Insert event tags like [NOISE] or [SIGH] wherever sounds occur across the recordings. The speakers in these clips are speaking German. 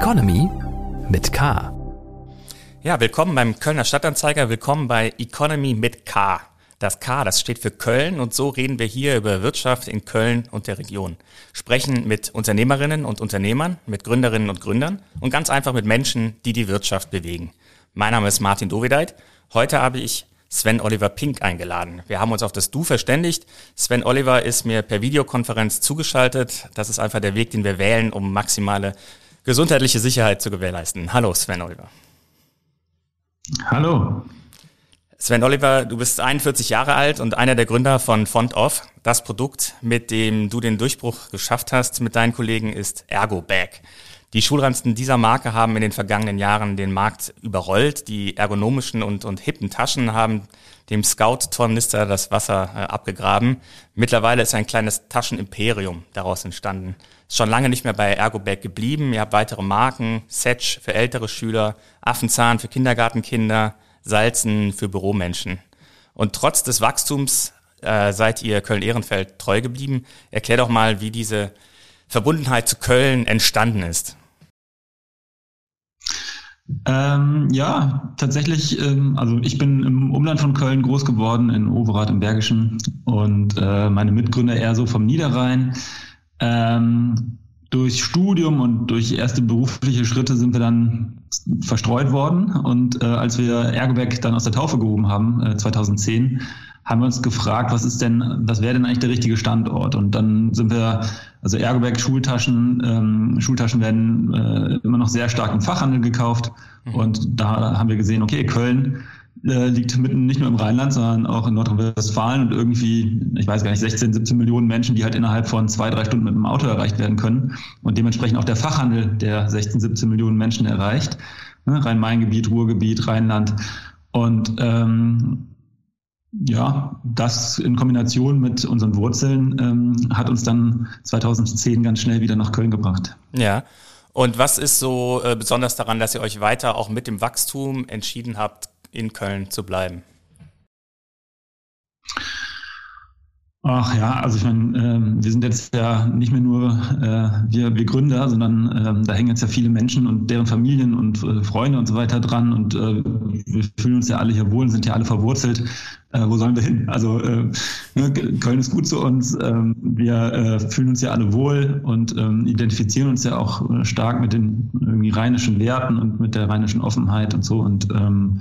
Economy mit K. Ja, willkommen beim Kölner Stadtanzeiger, willkommen bei Economy mit K. Das K, das steht für Köln und so reden wir hier über Wirtschaft in Köln und der Region. Sprechen mit Unternehmerinnen und Unternehmern, mit Gründerinnen und Gründern und ganz einfach mit Menschen, die die Wirtschaft bewegen. Mein Name ist Martin Dovideit. Heute habe ich Sven Oliver Pink eingeladen. Wir haben uns auf das Du verständigt. Sven Oliver ist mir per Videokonferenz zugeschaltet. Das ist einfach der Weg, den wir wählen, um maximale gesundheitliche Sicherheit zu gewährleisten. Hallo Sven Oliver. Hallo. Sven Oliver, du bist 41 Jahre alt und einer der Gründer von Font Off. Das Produkt, mit dem du den Durchbruch geschafft hast mit deinen Kollegen, ist Ergo Bag. Die Schulranzen dieser Marke haben in den vergangenen Jahren den Markt überrollt. Die ergonomischen und, und hippen Taschen haben dem Scout-Tornister das Wasser äh, abgegraben. Mittlerweile ist ein kleines Taschenimperium daraus entstanden. Schon lange nicht mehr bei Ergobag geblieben. Ihr habt weitere Marken, Setch für ältere Schüler, Affenzahn für Kindergartenkinder, Salzen für Büromenschen. Und trotz des Wachstums äh, seid ihr Köln-Ehrenfeld treu geblieben. Erklär doch mal, wie diese Verbundenheit zu Köln entstanden ist. Ähm, ja, tatsächlich, ähm, also ich bin im Umland von Köln groß geworden, in Overath im Bergischen und äh, meine Mitgründer eher so vom Niederrhein. Ähm, durch Studium und durch erste berufliche Schritte sind wir dann verstreut worden und äh, als wir Ergoberg dann aus der Taufe gehoben haben, äh, 2010, haben wir uns gefragt, was ist denn, was wäre denn eigentlich der richtige Standort? Und dann sind wir, also Ergoberg Schultaschen, ähm, Schultaschen werden äh, immer noch sehr stark im Fachhandel gekauft. Mhm. Und da haben wir gesehen, okay, Köln äh, liegt mitten nicht nur im Rheinland, sondern auch in Nordrhein-Westfalen und irgendwie, ich weiß gar nicht, 16, 17 Millionen Menschen, die halt innerhalb von zwei, drei Stunden mit dem Auto erreicht werden können. Und dementsprechend auch der Fachhandel, der 16, 17 Millionen Menschen erreicht. Ne? Rhein-Main-Gebiet, Ruhrgebiet, Rheinland. Und ähm, ja, das in Kombination mit unseren Wurzeln ähm, hat uns dann 2010 ganz schnell wieder nach Köln gebracht. Ja. Und was ist so äh, besonders daran, dass ihr euch weiter auch mit dem Wachstum entschieden habt, in Köln zu bleiben? Ach ja, also ich meine, äh, wir sind jetzt ja nicht mehr nur äh, wir, wir Gründer, sondern äh, da hängen jetzt ja viele Menschen und deren Familien und äh, Freunde und so weiter dran und äh, wir fühlen uns ja alle hier wohl, sind ja alle verwurzelt. Äh, wo sollen wir hin? Also äh, ne, Köln ist gut zu uns, ähm, wir äh, fühlen uns ja alle wohl und ähm, identifizieren uns ja auch äh, stark mit den irgendwie rheinischen Werten und mit der rheinischen Offenheit und so und ähm,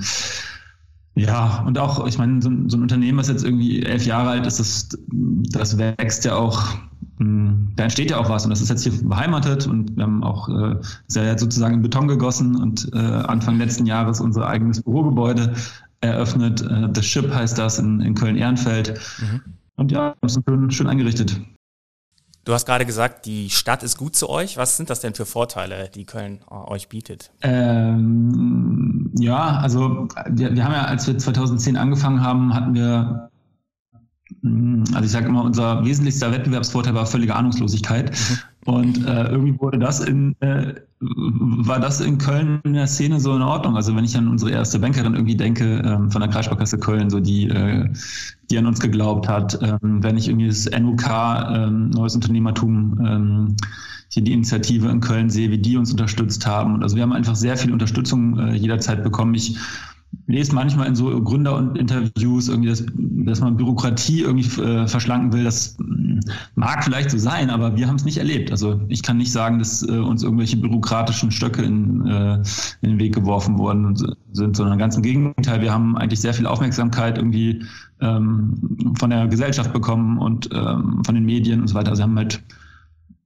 ja, und auch, ich meine, so, so, ein Unternehmen, was jetzt irgendwie elf Jahre alt ist, das, das wächst ja auch, hm, da entsteht ja auch was und das ist jetzt hier beheimatet und wir haben auch, äh, ist ja sozusagen in Beton gegossen und äh, Anfang letzten Jahres unser eigenes Bürogebäude eröffnet. Äh, The Ship heißt das in, in Köln-Ehrenfeld. Mhm. Und ja, das ist schön, schön eingerichtet. Du hast gerade gesagt, die Stadt ist gut zu euch. Was sind das denn für Vorteile, die Köln euch bietet? Ähm, ja, also wir, wir haben ja, als wir 2010 angefangen haben, hatten wir hm, also ich sage immer, unser wesentlichster Wettbewerbsvorteil war völlige Ahnungslosigkeit. Mhm. Und äh, irgendwie wurde das in, äh, war das in Köln in der Szene so in Ordnung. Also wenn ich an unsere erste Bankerin irgendwie denke, ähm, von der Kreissparkasse Köln, so die, äh, die an uns geglaubt hat, ähm, wenn ich irgendwie das NUK, ähm, Neues Unternehmertum, ähm, hier die Initiative in Köln sehe, wie die uns unterstützt haben. also wir haben einfach sehr viel Unterstützung äh, jederzeit bekommen. Ich lese manchmal in so Gründerinterviews irgendwie, dass, dass man Bürokratie irgendwie äh, verschlanken will. Das mm, mag vielleicht so sein, aber wir haben es nicht erlebt. Also ich kann nicht sagen, dass äh, uns irgendwelche bürokratischen Stöcke in, äh, in den Weg geworfen worden sind, sondern ganz im Gegenteil. Wir haben eigentlich sehr viel Aufmerksamkeit irgendwie ähm, von der Gesellschaft bekommen und ähm, von den Medien und so weiter. Also haben halt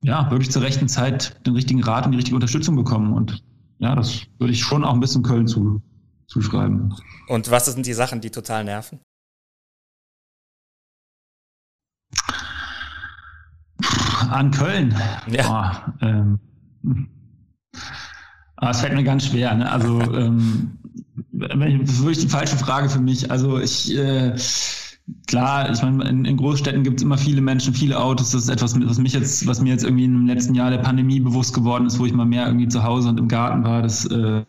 ja wirklich zur rechten Zeit den richtigen Rat und die richtige Unterstützung bekommen. Und ja, das würde ich schon auch ein bisschen Köln zu zuschreiben. Und was sind die Sachen, die total nerven? An Köln. Ja. Oh, ähm, ah, es fällt mir ganz schwer. Ne? Also, ähm, das ist wirklich die falsche Frage für mich. Also, ich, äh, klar, ich meine, in, in Großstädten gibt es immer viele Menschen, viele Autos. Das ist etwas, was mich jetzt, was mir jetzt irgendwie im letzten Jahr der Pandemie bewusst geworden ist, wo ich mal mehr irgendwie zu Hause und im Garten war. Das, äh,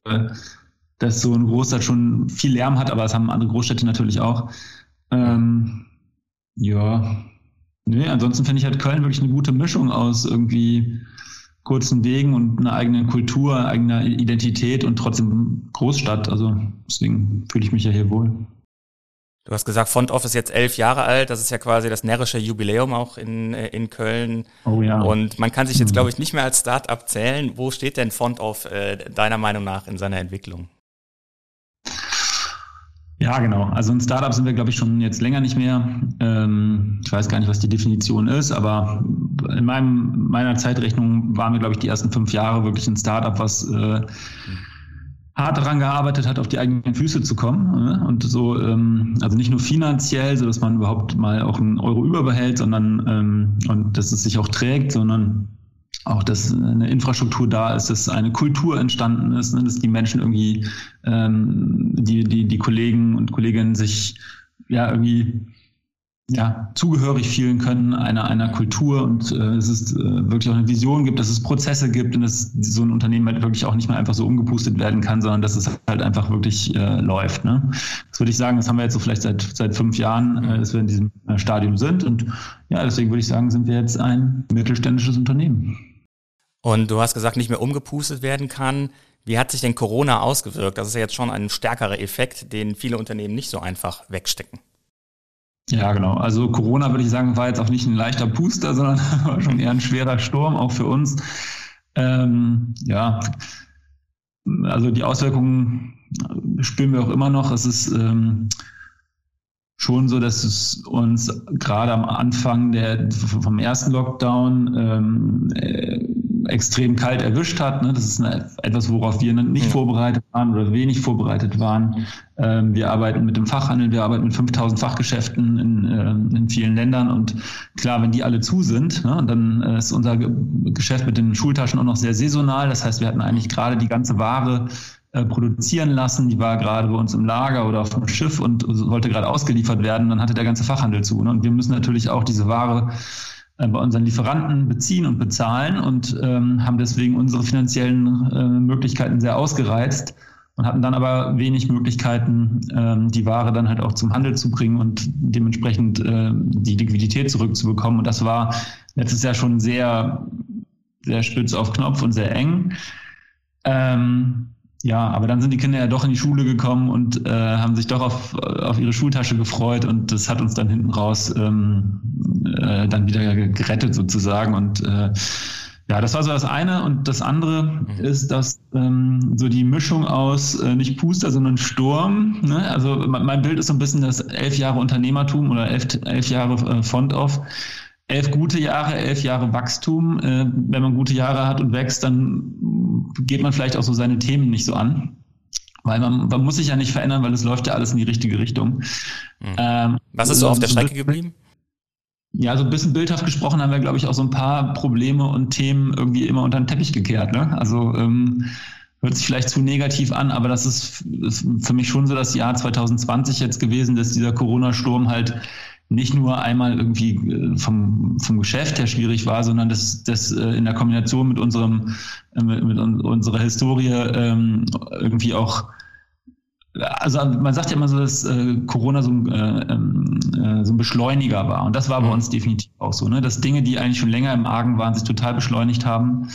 dass so eine Großstadt schon viel Lärm hat, aber das haben andere Großstädte natürlich auch. Ähm, ja, nee, ansonsten finde ich halt Köln wirklich eine gute Mischung aus irgendwie kurzen Wegen und einer eigenen Kultur, eigener Identität und trotzdem Großstadt. Also deswegen fühle ich mich ja hier wohl. Du hast gesagt, Font Office ist jetzt elf Jahre alt. Das ist ja quasi das närrische Jubiläum auch in, äh, in Köln. Oh ja. Und man kann sich jetzt, glaube ich, nicht mehr als Start-up zählen. Wo steht denn Font Off äh, deiner Meinung nach in seiner Entwicklung? Ja, genau. Also ein Startup sind wir, glaube ich, schon jetzt länger nicht mehr. Ähm, ich weiß gar nicht, was die Definition ist, aber in meinem, meiner Zeitrechnung waren wir, glaube ich, die ersten fünf Jahre wirklich ein Startup, was äh, hart daran gearbeitet hat, auf die eigenen Füße zu kommen. Ne? Und so, ähm, also nicht nur finanziell, so dass man überhaupt mal auch einen Euro überbehält, sondern ähm, und dass es sich auch trägt, sondern auch, dass eine Infrastruktur da ist, dass eine Kultur entstanden ist, ne? dass die Menschen irgendwie, ähm, die, die, die Kollegen und Kolleginnen sich ja irgendwie ja, zugehörig fühlen können einer, einer Kultur und äh, es ist äh, wirklich auch eine Vision gibt, dass es Prozesse gibt und dass so ein Unternehmen halt wirklich auch nicht mehr einfach so umgepustet werden kann, sondern dass es halt einfach wirklich äh, läuft. Ne? Das würde ich sagen, das haben wir jetzt so vielleicht seit, seit fünf Jahren, äh, dass wir in diesem äh, Stadium sind und ja, deswegen würde ich sagen, sind wir jetzt ein mittelständisches Unternehmen. Und du hast gesagt, nicht mehr umgepustet werden kann. Wie hat sich denn Corona ausgewirkt? Das ist ja jetzt schon ein stärkerer Effekt, den viele Unternehmen nicht so einfach wegstecken. Ja, genau. Also Corona würde ich sagen, war jetzt auch nicht ein leichter Puster, [LAUGHS] sondern war schon eher ein schwerer Sturm, auch für uns. Ähm, ja, also die Auswirkungen spüren wir auch immer noch. Es ist ähm, schon so, dass es uns gerade am Anfang der, vom ersten Lockdown ähm, äh, extrem kalt erwischt hat. Ne? Das ist eine, etwas, worauf wir nicht ja. vorbereitet waren oder wenig vorbereitet waren. Ähm, wir arbeiten mit dem Fachhandel, wir arbeiten mit 5000 Fachgeschäften in, äh, in vielen Ländern und klar, wenn die alle zu sind, ne, dann äh, ist unser Geschäft mit den Schultaschen auch noch sehr saisonal. Das heißt, wir hatten eigentlich gerade die ganze Ware äh, produzieren lassen. Die war gerade bei uns im Lager oder auf dem Schiff und sollte gerade ausgeliefert werden. Dann hatte der ganze Fachhandel zu. Ne? Und wir müssen natürlich auch diese Ware bei unseren Lieferanten beziehen und bezahlen und ähm, haben deswegen unsere finanziellen äh, Möglichkeiten sehr ausgereizt und hatten dann aber wenig Möglichkeiten, ähm, die Ware dann halt auch zum Handel zu bringen und dementsprechend äh, die Liquidität zurückzubekommen. Und das war letztes Jahr schon sehr, sehr spitz auf Knopf und sehr eng. Ähm, ja, aber dann sind die Kinder ja doch in die Schule gekommen und äh, haben sich doch auf, auf ihre Schultasche gefreut und das hat uns dann hinten raus ähm, äh, dann wieder gerettet sozusagen und äh, ja, das war so das eine. Und das andere mhm. ist, dass ähm, so die Mischung aus äh, nicht Puster, sondern Sturm. Ne? Also mein Bild ist so ein bisschen das elf Jahre Unternehmertum oder elf, elf Jahre äh, Font-Off elf gute Jahre, elf Jahre Wachstum. Äh, wenn man gute Jahre hat und wächst, dann geht man vielleicht auch so seine Themen nicht so an. Weil man, man muss sich ja nicht verändern, weil es läuft ja alles in die richtige Richtung. Mhm. Ähm, Was ist so auf der Strecke geblieben? Ja, so ein bisschen bildhaft gesprochen haben wir, glaube ich, auch so ein paar Probleme und Themen irgendwie immer unter den Teppich gekehrt. Ne? Also ähm, hört sich vielleicht zu negativ an, aber das ist, ist für mich schon so das Jahr 2020 jetzt gewesen, dass dieser Corona-Sturm halt nicht nur einmal irgendwie äh, vom, vom Geschäft her schwierig war, sondern dass das äh, in der Kombination mit unserem äh, mit, mit unserer Historie ähm, irgendwie auch also man sagt ja immer so, dass äh, Corona so ein, äh, äh, so ein Beschleuniger war. Und das war bei mhm. uns definitiv auch so, ne? dass Dinge, die eigentlich schon länger im Argen waren, sich total beschleunigt haben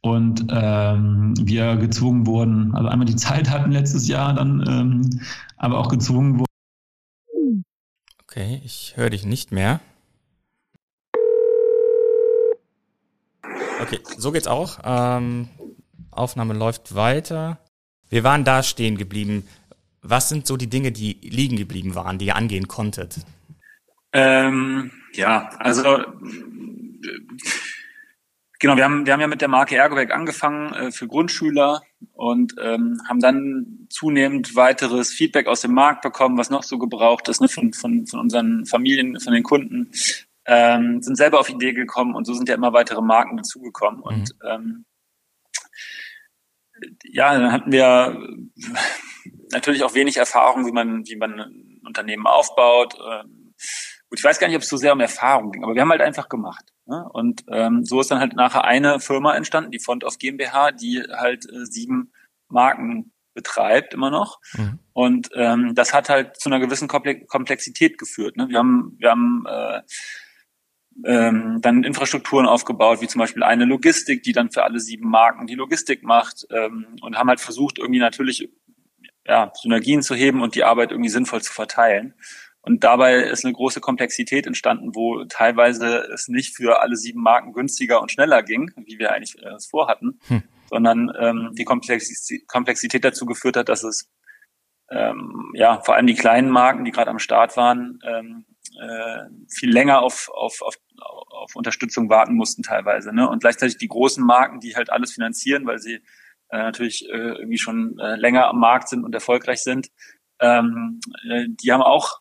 und ähm, wir gezwungen wurden, also einmal die [LAUGHS] Zeit hatten letztes Jahr dann, ähm, aber auch gezwungen wurden, Okay, ich höre dich nicht mehr. Okay, so geht's auch. Ähm, Aufnahme läuft weiter. Wir waren da stehen geblieben. Was sind so die Dinge, die liegen geblieben waren, die ihr angehen konntet? Ähm, ja, also Genau, wir haben, wir haben ja mit der Marke Ergoberg angefangen äh, für Grundschüler und ähm, haben dann zunehmend weiteres Feedback aus dem Markt bekommen, was noch so gebraucht ist, ne, von, von, von unseren Familien, von den Kunden, ähm, sind selber auf Idee gekommen und so sind ja immer weitere Marken dazugekommen. Mhm. Und ähm, ja, dann hatten wir natürlich auch wenig Erfahrung, wie man, wie man ein Unternehmen aufbaut. Ähm, gut, ich weiß gar nicht, ob es so sehr um Erfahrung ging, aber wir haben halt einfach gemacht. Ne? Und ähm, so ist dann halt nachher eine Firma entstanden, die Font of GmbH, die halt äh, sieben Marken betreibt immer noch. Mhm. Und ähm, das hat halt zu einer gewissen Komplexität geführt. Ne? Wir haben, wir haben äh, ähm, dann Infrastrukturen aufgebaut, wie zum Beispiel eine Logistik, die dann für alle sieben Marken die Logistik macht ähm, und haben halt versucht, irgendwie natürlich ja, Synergien zu heben und die Arbeit irgendwie sinnvoll zu verteilen. Und dabei ist eine große Komplexität entstanden, wo teilweise es nicht für alle sieben Marken günstiger und schneller ging, wie wir eigentlich äh, es vorhatten, hm. sondern ähm, die Komplexität dazu geführt hat, dass es ähm, ja vor allem die kleinen Marken, die gerade am Start waren, ähm, äh, viel länger auf, auf, auf, auf Unterstützung warten mussten teilweise. Ne? Und gleichzeitig die großen Marken, die halt alles finanzieren, weil sie äh, natürlich äh, irgendwie schon äh, länger am Markt sind und erfolgreich sind, ähm, äh, die haben auch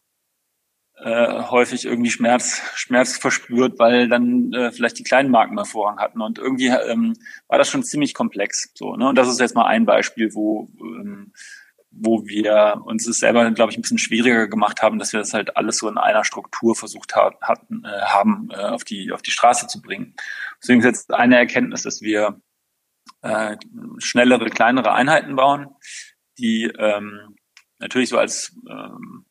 äh, häufig irgendwie Schmerz, Schmerz verspürt, weil dann äh, vielleicht die kleinen Marken mal Vorrang hatten. Und irgendwie ähm, war das schon ziemlich komplex. So, ne? Und das ist jetzt mal ein Beispiel, wo, ähm, wo wir uns es selber, glaube ich, ein bisschen schwieriger gemacht haben, dass wir das halt alles so in einer Struktur versucht ha hatten, äh, haben, äh, auf, die, auf die Straße zu bringen. Deswegen ist jetzt eine Erkenntnis, dass wir äh, schnellere, kleinere Einheiten bauen, die ähm, natürlich so als ähm,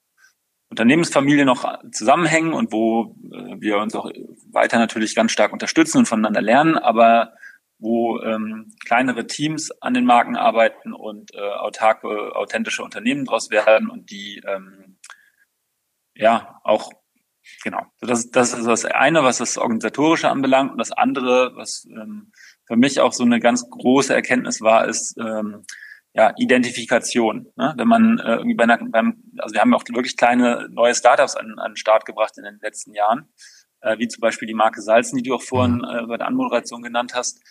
Unternehmensfamilie noch zusammenhängen und wo äh, wir uns auch weiter natürlich ganz stark unterstützen und voneinander lernen, aber wo ähm, kleinere Teams an den Marken arbeiten und äh, autarke, authentische Unternehmen daraus werden und die ähm, ja auch genau. Das, das ist das eine, was das Organisatorische anbelangt und das andere, was ähm, für mich auch so eine ganz große Erkenntnis war, ist ähm, ja, Identifikation. Ne? Wenn man äh, irgendwie bei einer, beim, also wir haben auch wirklich kleine neue Startups an, an den Start gebracht in den letzten Jahren, äh, wie zum Beispiel die Marke Salzen, die du auch vorhin mhm. äh, bei der Anmoderation genannt hast.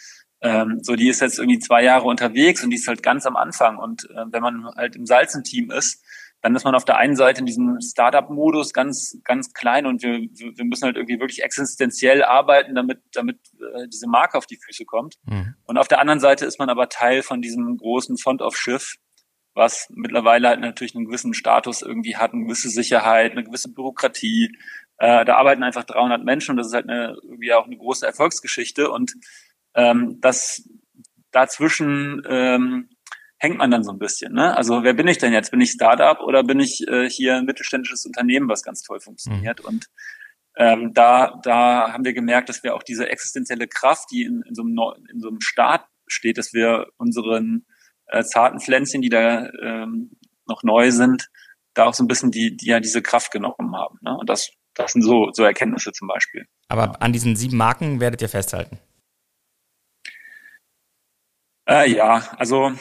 Ähm, so, die ist jetzt irgendwie zwei Jahre unterwegs und die ist halt ganz am Anfang. Und äh, wenn man halt im Salzen-Team ist, dann ist man auf der einen Seite in diesem Startup-Modus ganz, ganz klein und wir, wir müssen halt irgendwie wirklich existenziell arbeiten, damit, damit äh, diese Marke auf die Füße kommt. Mhm. Und auf der anderen Seite ist man aber Teil von diesem großen Font-of-Schiff, was mittlerweile halt natürlich einen gewissen Status irgendwie hat, eine gewisse Sicherheit, eine gewisse Bürokratie. Äh, da arbeiten einfach 300 Menschen und das ist halt eine, irgendwie auch eine große Erfolgsgeschichte und ähm, das dazwischen ähm, hängt man dann so ein bisschen. Ne? Also wer bin ich denn jetzt? Bin ich Startup oder bin ich äh, hier ein mittelständisches Unternehmen, was ganz toll funktioniert? Mhm. Und ähm, da, da haben wir gemerkt, dass wir auch diese existenzielle Kraft, die in, in, so, einem, in so einem Staat steht, dass wir unseren äh, zarten Pflänzchen, die da ähm, noch neu sind, da auch so ein bisschen die, die ja diese Kraft genommen haben. Ne? Und das, das sind so, so Erkenntnisse zum Beispiel. Aber an diesen sieben Marken werdet ihr festhalten? Äh, ja, also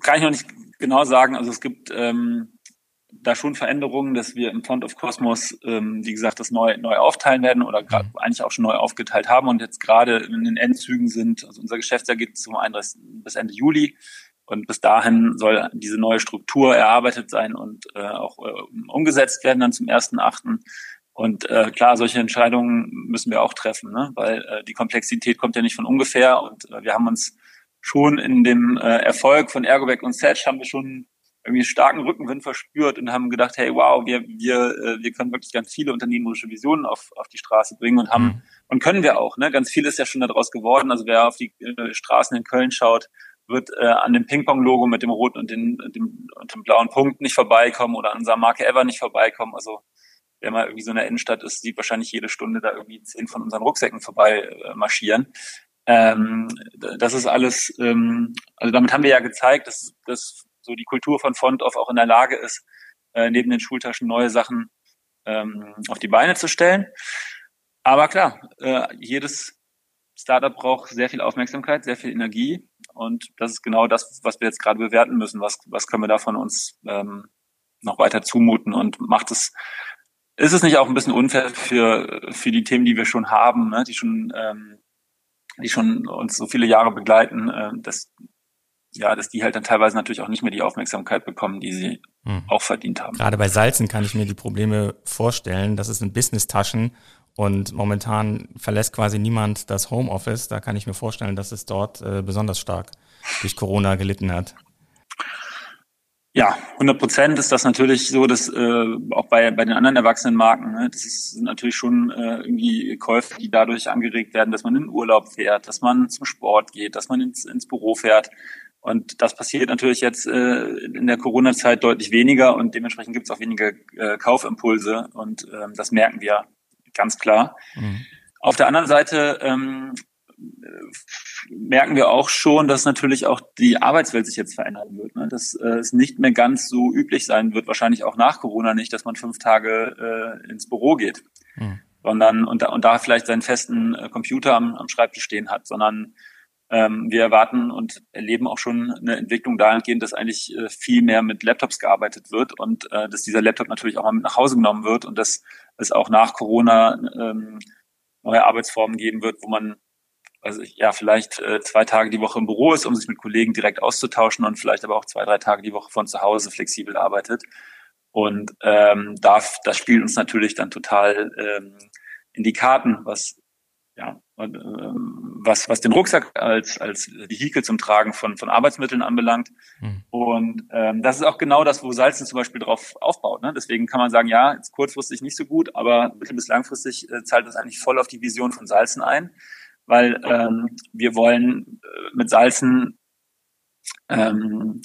kann ich noch nicht genau sagen. Also es gibt ähm, da schon Veränderungen, dass wir im Font of Cosmos, ähm, wie gesagt, das neu, neu aufteilen werden oder mhm. eigentlich auch schon neu aufgeteilt haben und jetzt gerade in den Endzügen sind. Also unser Geschäftsjahr geht zum 31. bis Ende Juli. Und bis dahin soll diese neue Struktur erarbeitet sein und äh, auch äh, umgesetzt werden dann zum 1.8. Und äh, klar, solche Entscheidungen müssen wir auch treffen, ne? weil äh, die Komplexität kommt ja nicht von ungefähr. Und äh, wir haben uns schon in dem äh, Erfolg von Ergoback und Setch haben wir schon irgendwie starken Rückenwind verspürt und haben gedacht, hey, wow, wir, wir, äh, wir können wirklich ganz viele unternehmerische Visionen auf, auf die Straße bringen und haben, mhm. und können wir auch, ne? Ganz viel ist ja schon daraus geworden. Also wer auf die äh, Straßen in Köln schaut, wird äh, an dem Ping-Pong-Logo mit dem roten und, den, dem, und dem blauen Punkt nicht vorbeikommen oder an unserer Marke Ever nicht vorbeikommen. Also wer mal irgendwie so in der Innenstadt ist, sieht wahrscheinlich jede Stunde da irgendwie zehn von unseren Rucksäcken vorbei äh, marschieren. Ähm, das ist alles, ähm, also damit haben wir ja gezeigt, dass, dass so die Kultur von Font-Off auch in der Lage ist, äh, neben den Schultaschen neue Sachen ähm, auf die Beine zu stellen. Aber klar, äh, jedes Startup braucht sehr viel Aufmerksamkeit, sehr viel Energie. Und das ist genau das, was wir jetzt gerade bewerten müssen. Was, was können wir da von uns ähm, noch weiter zumuten und macht es, ist es nicht auch ein bisschen unfair für, für die Themen, die wir schon haben, ne, die schon ähm, die schon uns so viele Jahre begleiten, äh, dass ja, dass die halt dann teilweise natürlich auch nicht mehr die Aufmerksamkeit bekommen, die sie hm. auch verdient haben. Gerade bei Salzen kann ich mir die Probleme vorstellen. Das ist ein Business-Taschen und momentan verlässt quasi niemand das Homeoffice. Da kann ich mir vorstellen, dass es dort äh, besonders stark durch Corona gelitten hat. Ja, 100 Prozent ist das natürlich so, dass äh, auch bei, bei den anderen erwachsenen Marken, ne, das ist natürlich schon äh, irgendwie Käufe, die dadurch angeregt werden, dass man in Urlaub fährt, dass man zum Sport geht, dass man ins, ins Büro fährt. Und das passiert natürlich jetzt äh, in der Corona-Zeit deutlich weniger und dementsprechend gibt es auch weniger äh, Kaufimpulse und ähm, das merken wir ganz klar. Mhm. Auf der anderen Seite ähm, merken wir auch schon, dass natürlich auch die Arbeitswelt sich jetzt verändern wird. Ne? Dass äh, es nicht mehr ganz so üblich sein wird, wahrscheinlich auch nach Corona nicht, dass man fünf Tage äh, ins Büro geht, mhm. sondern und da, und da vielleicht seinen festen äh, Computer am, am Schreibtisch stehen hat, sondern ähm, wir erwarten und erleben auch schon eine Entwicklung dahingehend, dass eigentlich äh, viel mehr mit Laptops gearbeitet wird und äh, dass dieser Laptop natürlich auch mal mit nach Hause genommen wird und dass es auch nach Corona ähm, neue Arbeitsformen geben wird, wo man also ja vielleicht äh, zwei Tage die Woche im Büro ist, um sich mit Kollegen direkt auszutauschen und vielleicht aber auch zwei, drei Tage die Woche von zu Hause flexibel arbeitet. Und ähm, da, das spielt uns natürlich dann total ähm, in die Karten, was ja, und, äh, was, was den Rucksack als, als Vehikel zum Tragen von, von Arbeitsmitteln anbelangt. Mhm. Und ähm, das ist auch genau das, wo Salzen zum Beispiel drauf aufbaut. Ne? Deswegen kann man sagen, ja, jetzt kurzfristig nicht so gut, aber mittel- bis langfristig äh, zahlt das eigentlich voll auf die Vision von Salzen ein weil ähm, wir wollen äh, mit Salzen ähm,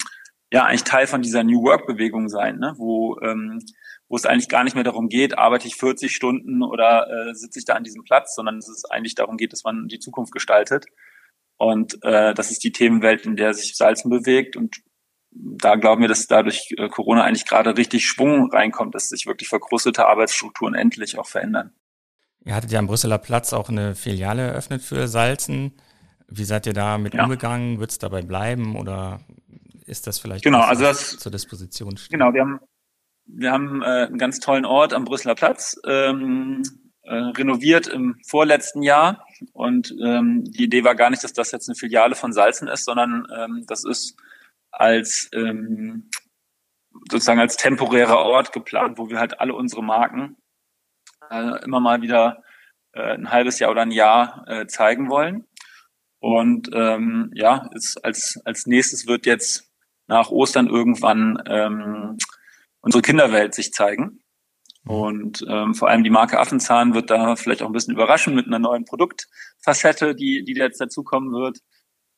ja eigentlich Teil von dieser New Work Bewegung sein, ne? wo ähm, wo es eigentlich gar nicht mehr darum geht, arbeite ich 40 Stunden oder äh, sitze ich da an diesem Platz, sondern es ist eigentlich darum geht, dass man die Zukunft gestaltet. Und äh, das ist die Themenwelt, in der sich Salzen bewegt. Und da glauben wir, dass dadurch äh, Corona eigentlich gerade richtig Schwung reinkommt, dass sich wirklich verkrustete Arbeitsstrukturen endlich auch verändern. Ihr hattet ja am Brüsseler Platz auch eine Filiale eröffnet für Salzen. Wie seid ihr da mit ja. umgegangen? Wird es dabei bleiben oder ist das vielleicht genau, also das, zur Disposition stehen? Genau, wir haben, wir haben äh, einen ganz tollen Ort am Brüsseler Platz ähm, äh, renoviert im vorletzten Jahr und ähm, die Idee war gar nicht, dass das jetzt eine Filiale von Salzen ist, sondern ähm, das ist als ähm, sozusagen als temporärer Ort geplant, wo wir halt alle unsere Marken äh, immer mal wieder äh, ein halbes Jahr oder ein Jahr äh, zeigen wollen. Und ähm, ja, ist als, als nächstes wird jetzt nach Ostern irgendwann ähm, unsere Kinderwelt sich zeigen. Und ähm, vor allem die Marke Affenzahn wird da vielleicht auch ein bisschen überraschen mit einer neuen Produktfacette, die, die jetzt dazukommen wird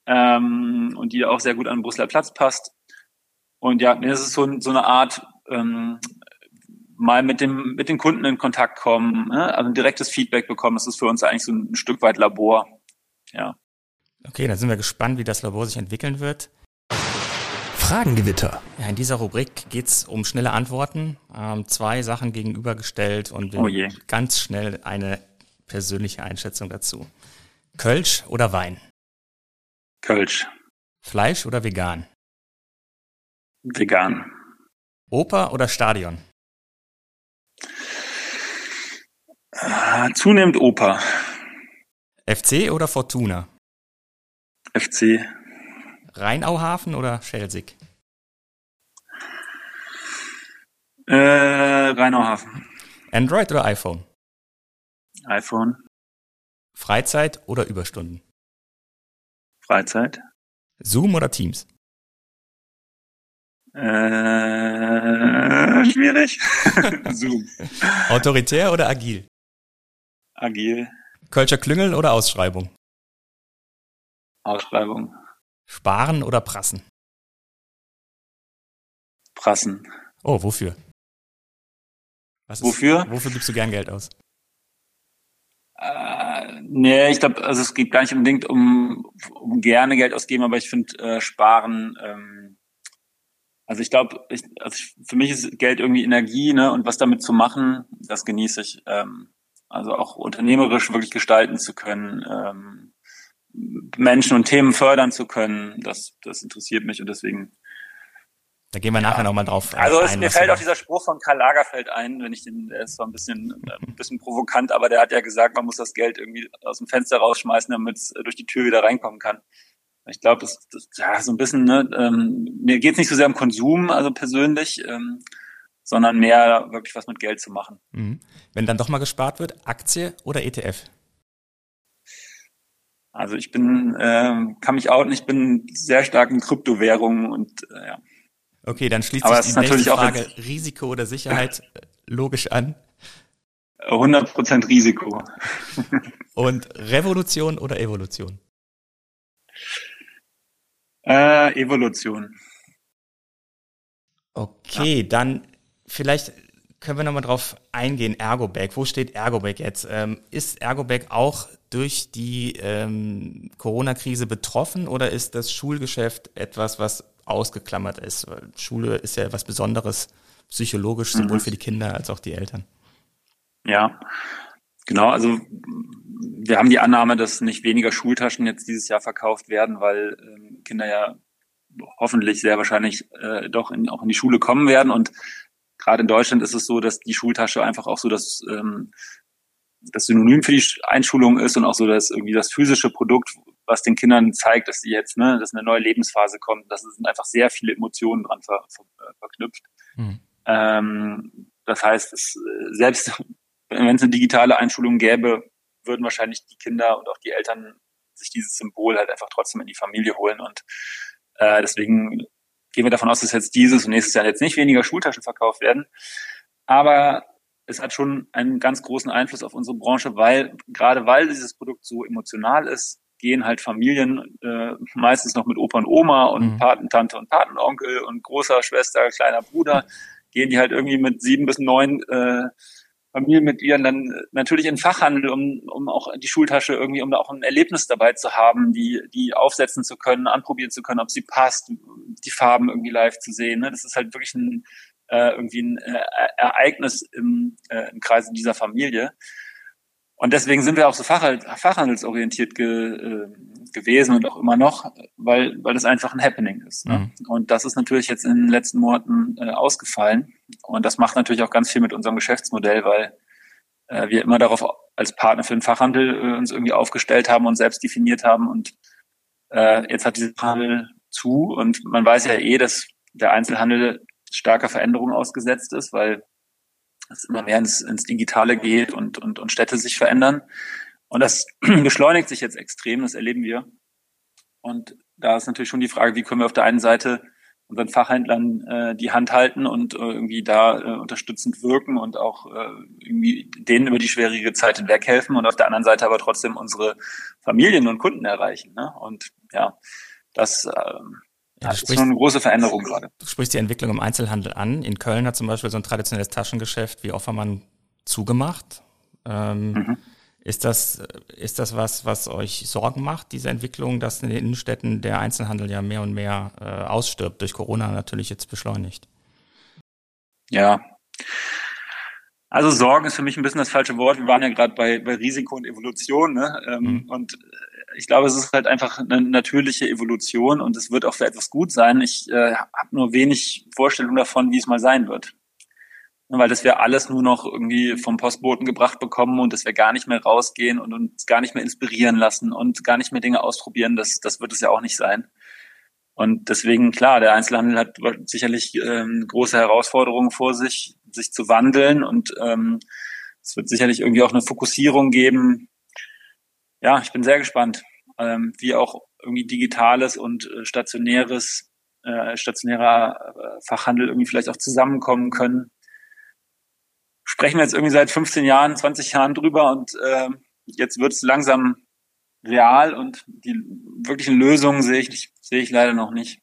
ähm, und die auch sehr gut an den Brüsseler Platz passt. Und ja, mir ist es so, so eine Art ähm, mal mit dem mit den Kunden in Kontakt kommen, ne? also ein direktes Feedback bekommen. Das ist für uns eigentlich so ein, Stück weit Labor. Ja. Okay, dann sind wir gespannt, wie das Labor sich entwickeln wird. Fragengewitter. Ja, in dieser Rubrik geht's um schnelle Antworten. Ähm, zwei Sachen gegenübergestellt und wir oh ganz schnell eine persönliche Einschätzung dazu. Kölsch oder Wein? Kölsch. Fleisch oder vegan? Vegan. Oper oder Stadion? Ah, zunehmend Oper. FC oder Fortuna? FC. Rheinauhafen oder Schelsig? Äh, Rheinauhafen. Android oder iPhone? iPhone. Freizeit oder Überstunden? Freizeit. Zoom oder Teams? Äh, schwierig. [LAUGHS] Zoom. Autoritär oder agil? Agil. Kölscher Klüngel oder Ausschreibung? Ausschreibung. Sparen oder prassen? Prassen. Oh, wofür? Ist, wofür? Wofür gibst du gern Geld aus? Äh, nee, ich glaube, also es geht gar nicht unbedingt um, um gerne Geld ausgeben, aber ich finde äh, Sparen ähm, also ich glaube, ich, also ich, für mich ist Geld irgendwie Energie, ne? Und was damit zu machen, das genieße ich. Ähm, also auch unternehmerisch wirklich gestalten zu können, ähm, Menschen und Themen fördern zu können, das, das interessiert mich und deswegen. Da gehen wir nachher ja. nochmal drauf. Also ein, mir fällt auch dieser Spruch von Karl Lagerfeld ein, wenn ich den, der ist zwar ein bisschen, ein bisschen provokant, aber der hat ja gesagt, man muss das Geld irgendwie aus dem Fenster rausschmeißen, damit es durch die Tür wieder reinkommen kann. Ich glaube, das, das, ja, so ein bisschen, ne, ähm, mir geht es nicht so sehr um Konsum, also persönlich, ähm, sondern mehr wirklich was mit Geld zu machen. Mhm. Wenn dann doch mal gespart wird, Aktie oder ETF? Also ich bin, ähm, kann mich outen, ich bin sehr stark in Kryptowährungen und äh, ja. Okay, dann schließt Aber sich die nächste Frage [LAUGHS] Risiko oder Sicherheit äh, logisch an. 100% Risiko. [LAUGHS] und Revolution oder Evolution? Äh, Evolution. Okay, ja. dann vielleicht können wir nochmal drauf eingehen, Ergobag. Wo steht Ergobag jetzt? Ähm, ist Ergobag auch durch die ähm, Corona-Krise betroffen oder ist das Schulgeschäft etwas, was ausgeklammert ist? Weil Schule ist ja etwas Besonderes, psychologisch, sowohl mhm. für die Kinder als auch die Eltern. Ja, genau. Also wir haben die Annahme, dass nicht weniger Schultaschen jetzt dieses Jahr verkauft werden, weil ähm, Kinder ja hoffentlich sehr wahrscheinlich äh, doch in, auch in die Schule kommen werden. Und gerade in Deutschland ist es so, dass die Schultasche einfach auch so das, ähm, das Synonym für die Einschulung ist und auch so dass irgendwie das physische Produkt, was den Kindern zeigt, dass sie jetzt, ne, dass eine neue Lebensphase kommt. Das sind einfach sehr viele Emotionen dran ver, ver, äh, verknüpft. Mhm. Ähm, das heißt, es, selbst [LAUGHS] wenn es eine digitale Einschulung gäbe, würden wahrscheinlich die Kinder und auch die Eltern sich dieses Symbol halt einfach trotzdem in die Familie holen und äh, deswegen gehen wir davon aus, dass jetzt dieses und nächstes Jahr jetzt nicht weniger Schultaschen verkauft werden. Aber es hat schon einen ganz großen Einfluss auf unsere Branche, weil gerade weil dieses Produkt so emotional ist, gehen halt Familien äh, meistens noch mit Opa und Oma und mhm. Patentante und Patenonkel und großer Schwester, kleiner Bruder, gehen die halt irgendwie mit sieben bis neun äh, Familienmitgliedern dann natürlich in Fachhandel, um, um auch die Schultasche irgendwie, um da auch ein Erlebnis dabei zu haben, die, die aufsetzen zu können, anprobieren zu können, ob sie passt, die Farben irgendwie live zu sehen. Ne? Das ist halt wirklich ein, äh, irgendwie ein äh, Ereignis im, äh, im Kreise dieser Familie. Und deswegen sind wir auch so Fachhandel, fachhandelsorientiert ge, äh, gewesen und auch immer noch, weil, weil das einfach ein Happening ist. Ne? Mhm. Und das ist natürlich jetzt in den letzten Monaten äh, ausgefallen. Und das macht natürlich auch ganz viel mit unserem Geschäftsmodell, weil äh, wir immer darauf als Partner für den Fachhandel äh, uns irgendwie aufgestellt haben und selbst definiert haben. Und äh, jetzt hat dieser Handel zu und man weiß ja eh, dass der Einzelhandel starker Veränderung ausgesetzt ist, weil es immer mehr ins, ins Digitale geht und, und, und Städte sich verändern. Und das [CLEARS THROAT] beschleunigt sich jetzt extrem, das erleben wir. Und da ist natürlich schon die Frage, wie können wir auf der einen Seite unseren Fachhändlern äh, die Hand halten und äh, irgendwie da äh, unterstützend wirken und auch äh, irgendwie denen über die schwierige Zeit hinweg helfen und auf der anderen Seite aber trotzdem unsere Familien und Kunden erreichen. Ne? Und ja, das äh, ja, das ist schon eine große Veränderung gerade. Du sprichst die Entwicklung im Einzelhandel an. In Köln hat zum Beispiel so ein traditionelles Taschengeschäft wie Offermann zugemacht. Ähm, mhm. Ist das, ist das was, was euch Sorgen macht, diese Entwicklung, dass in den Innenstädten der Einzelhandel ja mehr und mehr äh, ausstirbt, durch Corona natürlich jetzt beschleunigt? Ja. Also Sorgen ist für mich ein bisschen das falsche Wort. Wir waren ja gerade bei, bei Risiko und Evolution. Ne? Ähm, mhm. Und ich glaube, es ist halt einfach eine natürliche Evolution und es wird auch für etwas gut sein. Ich äh, habe nur wenig Vorstellung davon, wie es mal sein wird weil das wir alles nur noch irgendwie vom Postboten gebracht bekommen und dass wir gar nicht mehr rausgehen und uns gar nicht mehr inspirieren lassen und gar nicht mehr Dinge ausprobieren, das, das wird es ja auch nicht sein. Und deswegen, klar, der Einzelhandel hat sicherlich ähm, große Herausforderungen vor sich, sich zu wandeln und ähm, es wird sicherlich irgendwie auch eine Fokussierung geben. Ja, ich bin sehr gespannt, ähm, wie auch irgendwie digitales und äh, stationäres, äh, stationärer äh, Fachhandel irgendwie vielleicht auch zusammenkommen können sprechen wir jetzt irgendwie seit 15 Jahren, 20 Jahren drüber und äh, jetzt wird es langsam real und die wirklichen Lösungen sehe ich, sehe ich leider noch nicht.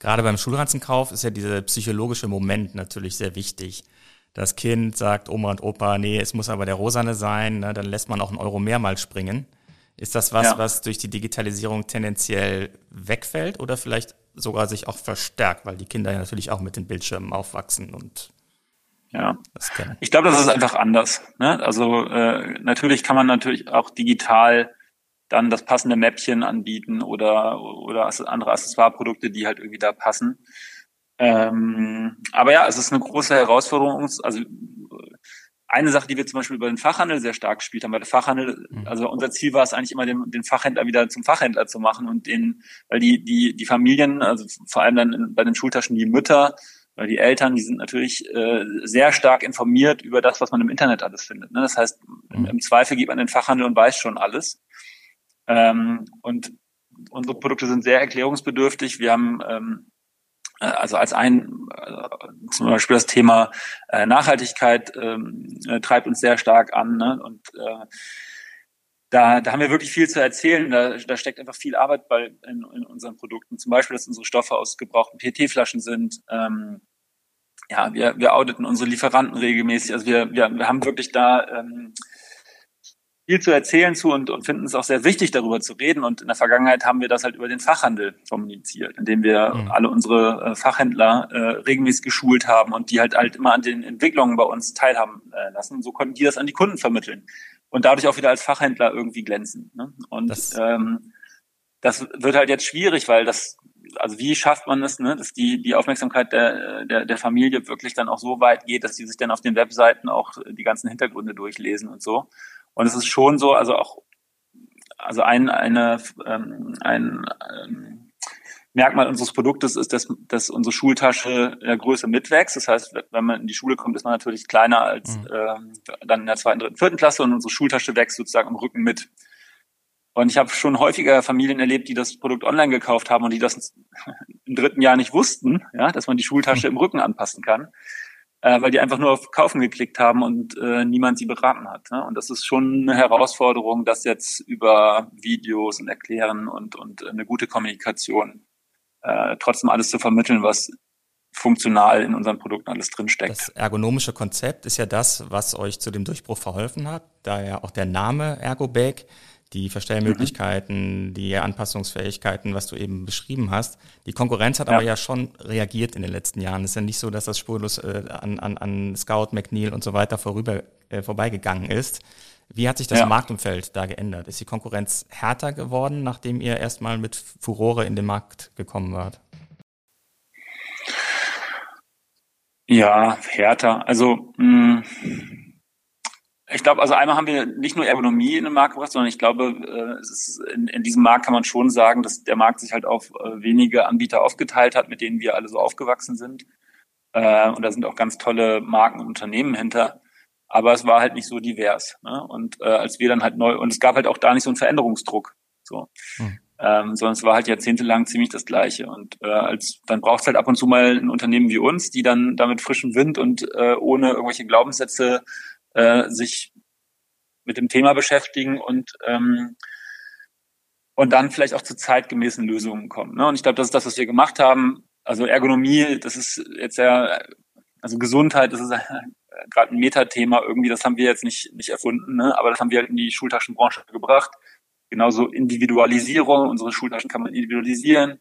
Gerade beim Schulranzenkauf ist ja dieser psychologische Moment natürlich sehr wichtig. Das Kind sagt Oma und Opa, nee, es muss aber der Rosane sein, ne, dann lässt man auch einen Euro mehr mal springen. Ist das was, ja. was durch die Digitalisierung tendenziell wegfällt oder vielleicht sogar sich auch verstärkt, weil die Kinder ja natürlich auch mit den Bildschirmen aufwachsen und ja, ich glaube, das ist einfach anders. Ne? Also äh, natürlich kann man natürlich auch digital dann das passende Mäppchen anbieten oder oder andere Accessoire-Produkte, die halt irgendwie da passen. Ähm, aber ja, es ist eine große Herausforderung. Also eine Sache, die wir zum Beispiel über den Fachhandel sehr stark gespielt haben, weil der Fachhandel, mhm. also unser Ziel war es eigentlich immer, den, den Fachhändler wieder zum Fachhändler zu machen und den, weil die, die, die Familien, also vor allem dann in, bei den Schultaschen die Mütter, weil die Eltern, die sind natürlich äh, sehr stark informiert über das, was man im Internet alles findet. Ne? Das heißt, im, mhm. im, Zweifel geht man in den Fachhandel und weiß schon alles. Ähm, und unsere Produkte sind sehr erklärungsbedürftig. Wir haben ähm, äh, also als ein äh, zum Beispiel das Thema äh, Nachhaltigkeit ähm, äh, treibt uns sehr stark an. Ne? Und äh, da, da haben wir wirklich viel zu erzählen. Da, da steckt einfach viel Arbeit bei in, in unseren Produkten. Zum Beispiel, dass unsere Stoffe aus gebrauchten PET-Flaschen sind. Ähm, ja, wir, wir auditen unsere Lieferanten regelmäßig. Also wir, wir, wir haben wirklich da ähm, viel zu erzählen zu und, und finden es auch sehr wichtig, darüber zu reden. Und in der Vergangenheit haben wir das halt über den Fachhandel kommuniziert, indem wir mhm. alle unsere äh, Fachhändler äh, regelmäßig geschult haben und die halt halt immer an den Entwicklungen bei uns teilhaben äh, lassen. So konnten die das an die Kunden vermitteln und dadurch auch wieder als Fachhändler irgendwie glänzen. Ne? Und das, ähm, das wird halt jetzt schwierig, weil das also wie schafft man es, ne, dass die, die Aufmerksamkeit der, der, der Familie wirklich dann auch so weit geht, dass die sich dann auf den Webseiten auch die ganzen Hintergründe durchlesen und so. Und es ist schon so, also auch, also ein, eine, ähm, ein ähm, Merkmal unseres Produktes ist, dass, dass unsere Schultasche in der Größe mitwächst. Das heißt, wenn man in die Schule kommt, ist man natürlich kleiner als mhm. ähm, dann in der zweiten, dritten, vierten Klasse und unsere Schultasche wächst sozusagen im Rücken mit. Und ich habe schon häufiger Familien erlebt, die das Produkt online gekauft haben und die das [LAUGHS] im dritten Jahr nicht wussten, ja, dass man die Schultasche mhm. im Rücken anpassen kann äh, weil die einfach nur auf Kaufen geklickt haben und äh, niemand sie beraten hat. Ne? Und das ist schon eine Herausforderung, das jetzt über Videos und Erklären und, und eine gute Kommunikation äh, trotzdem alles zu vermitteln, was funktional in unseren Produkten alles drinsteckt. Das ergonomische Konzept ist ja das, was euch zu dem Durchbruch verholfen hat, daher auch der Name Ergobag die Verstellmöglichkeiten, mhm. die Anpassungsfähigkeiten, was du eben beschrieben hast. Die Konkurrenz hat ja. aber ja schon reagiert in den letzten Jahren. Es ist ja nicht so, dass das spurlos äh, an, an, an Scout, McNeil und so weiter vorüber äh, vorbeigegangen ist. Wie hat sich das ja. Marktumfeld da geändert? Ist die Konkurrenz härter geworden, nachdem ihr erstmal mit Furore in den Markt gekommen wart? Ja, härter. Also mh, ich glaube, also einmal haben wir nicht nur Ergonomie in den Markt gebracht, sondern ich glaube, äh, ist in, in diesem Markt kann man schon sagen, dass der Markt sich halt auf äh, wenige Anbieter aufgeteilt hat, mit denen wir alle so aufgewachsen sind. Äh, und da sind auch ganz tolle Marken und Unternehmen hinter. Aber es war halt nicht so divers. Ne? Und äh, als wir dann halt neu, und es gab halt auch da nicht so einen Veränderungsdruck. So. Hm. Ähm, sondern es war halt jahrzehntelang ziemlich das Gleiche. Und äh, als dann braucht es halt ab und zu mal ein Unternehmen wie uns, die dann damit frischem Wind und äh, ohne irgendwelche Glaubenssätze äh, sich mit dem Thema beschäftigen und ähm, und dann vielleicht auch zu zeitgemäßen Lösungen kommen. Ne? Und ich glaube, das ist das, was wir gemacht haben. Also Ergonomie, das ist jetzt ja, also Gesundheit, das ist [LAUGHS] gerade ein Metathema irgendwie, das haben wir jetzt nicht, nicht erfunden, ne? aber das haben wir halt in die Schultaschenbranche gebracht. Genauso Individualisierung, unsere Schultaschen kann man individualisieren.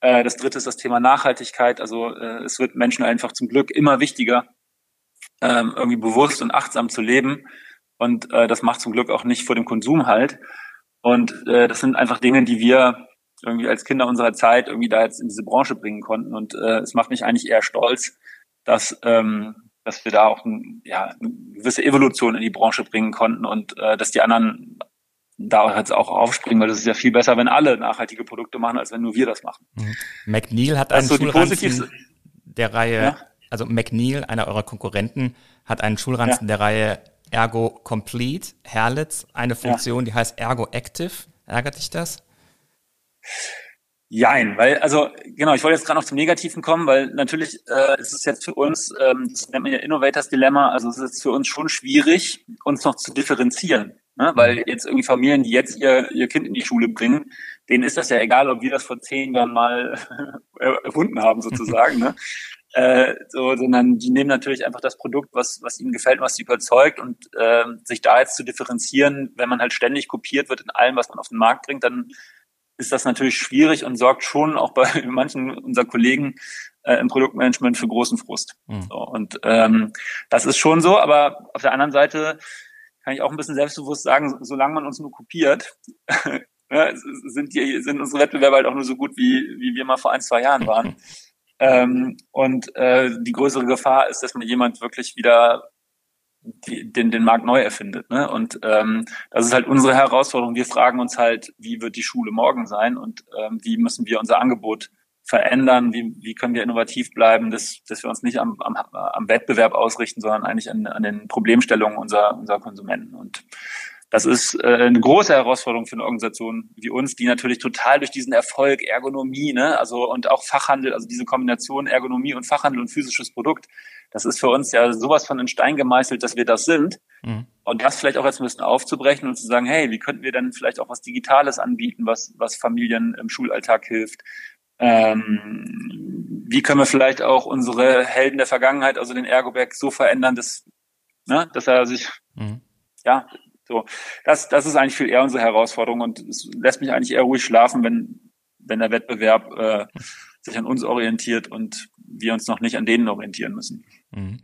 Äh, das dritte ist das Thema Nachhaltigkeit. Also äh, es wird Menschen einfach zum Glück immer wichtiger, ähm, irgendwie bewusst und achtsam zu leben. Und äh, das macht zum Glück auch nicht vor dem Konsum halt. Und äh, das sind einfach Dinge, die wir irgendwie als Kinder unserer Zeit irgendwie da jetzt in diese Branche bringen konnten. Und äh, es macht mich eigentlich eher stolz, dass, ähm, dass wir da auch ein, ja, eine gewisse Evolution in die Branche bringen konnten und äh, dass die anderen da jetzt auch aufspringen, weil das ist ja viel besser, wenn alle nachhaltige Produkte machen, als wenn nur wir das machen. Mhm. McNeil hat einen so Schulranzen der Reihe ja? Also McNeil, einer eurer Konkurrenten, hat einen Schulranzen ja. der Reihe Ergo Complete, Herlitz, eine Funktion, ja. die heißt Ergo Active. Ärgert dich das? Jein, weil, also genau, ich wollte jetzt gerade noch zum Negativen kommen, weil natürlich äh, ist es jetzt für uns, ähm, das nennt man ja Innovators Dilemma, also es ist für uns schon schwierig, uns noch zu differenzieren. Ne? Weil mhm. jetzt irgendwie Familien, die jetzt ihr, ihr Kind in die Schule bringen, denen ist das ja egal, ob wir das vor zehn Jahren mal [LAUGHS] erfunden haben, sozusagen. ne? [LAUGHS] äh, so, sondern die nehmen natürlich einfach das Produkt, was, was ihnen gefällt, was sie überzeugt und äh, sich da jetzt zu differenzieren, wenn man halt ständig kopiert wird in allem, was man auf den Markt bringt, dann ist das natürlich schwierig und sorgt schon auch bei [LAUGHS] manchen unserer Kollegen äh, im Produktmanagement für großen Frust. Mhm. So, und ähm, das ist schon so, aber auf der anderen Seite kann ich auch ein bisschen selbstbewusst sagen, solange man uns nur kopiert, [LAUGHS] sind, die, sind unsere Wettbewerber halt auch nur so gut, wie, wie wir mal vor ein, zwei Jahren waren. [LAUGHS] Ähm, und äh, die größere Gefahr ist, dass man jemand wirklich wieder die, den, den Markt neu erfindet. Ne? Und ähm, das ist halt unsere Herausforderung. Wir fragen uns halt, wie wird die Schule morgen sein und ähm, wie müssen wir unser Angebot verändern, wie, wie können wir innovativ bleiben, dass, dass wir uns nicht am, am, am Wettbewerb ausrichten, sondern eigentlich an, an den Problemstellungen unserer, unserer Konsumenten. Und das ist äh, eine große Herausforderung für eine Organisation wie uns, die natürlich total durch diesen Erfolg Ergonomie, ne, also und auch Fachhandel, also diese Kombination Ergonomie und Fachhandel und physisches Produkt, das ist für uns ja sowas von in Stein gemeißelt, dass wir das sind. Mhm. Und das vielleicht auch jetzt ein bisschen aufzubrechen und zu sagen, hey, wie könnten wir dann vielleicht auch was Digitales anbieten, was, was Familien im Schulalltag hilft? Ähm, wie können wir vielleicht auch unsere Helden der Vergangenheit, also den Ergobag, so verändern, dass, ne, dass er sich, mhm. ja, so, das, das ist eigentlich viel eher unsere Herausforderung und es lässt mich eigentlich eher ruhig schlafen, wenn, wenn der Wettbewerb äh, sich an uns orientiert und wir uns noch nicht an denen orientieren müssen. Mhm.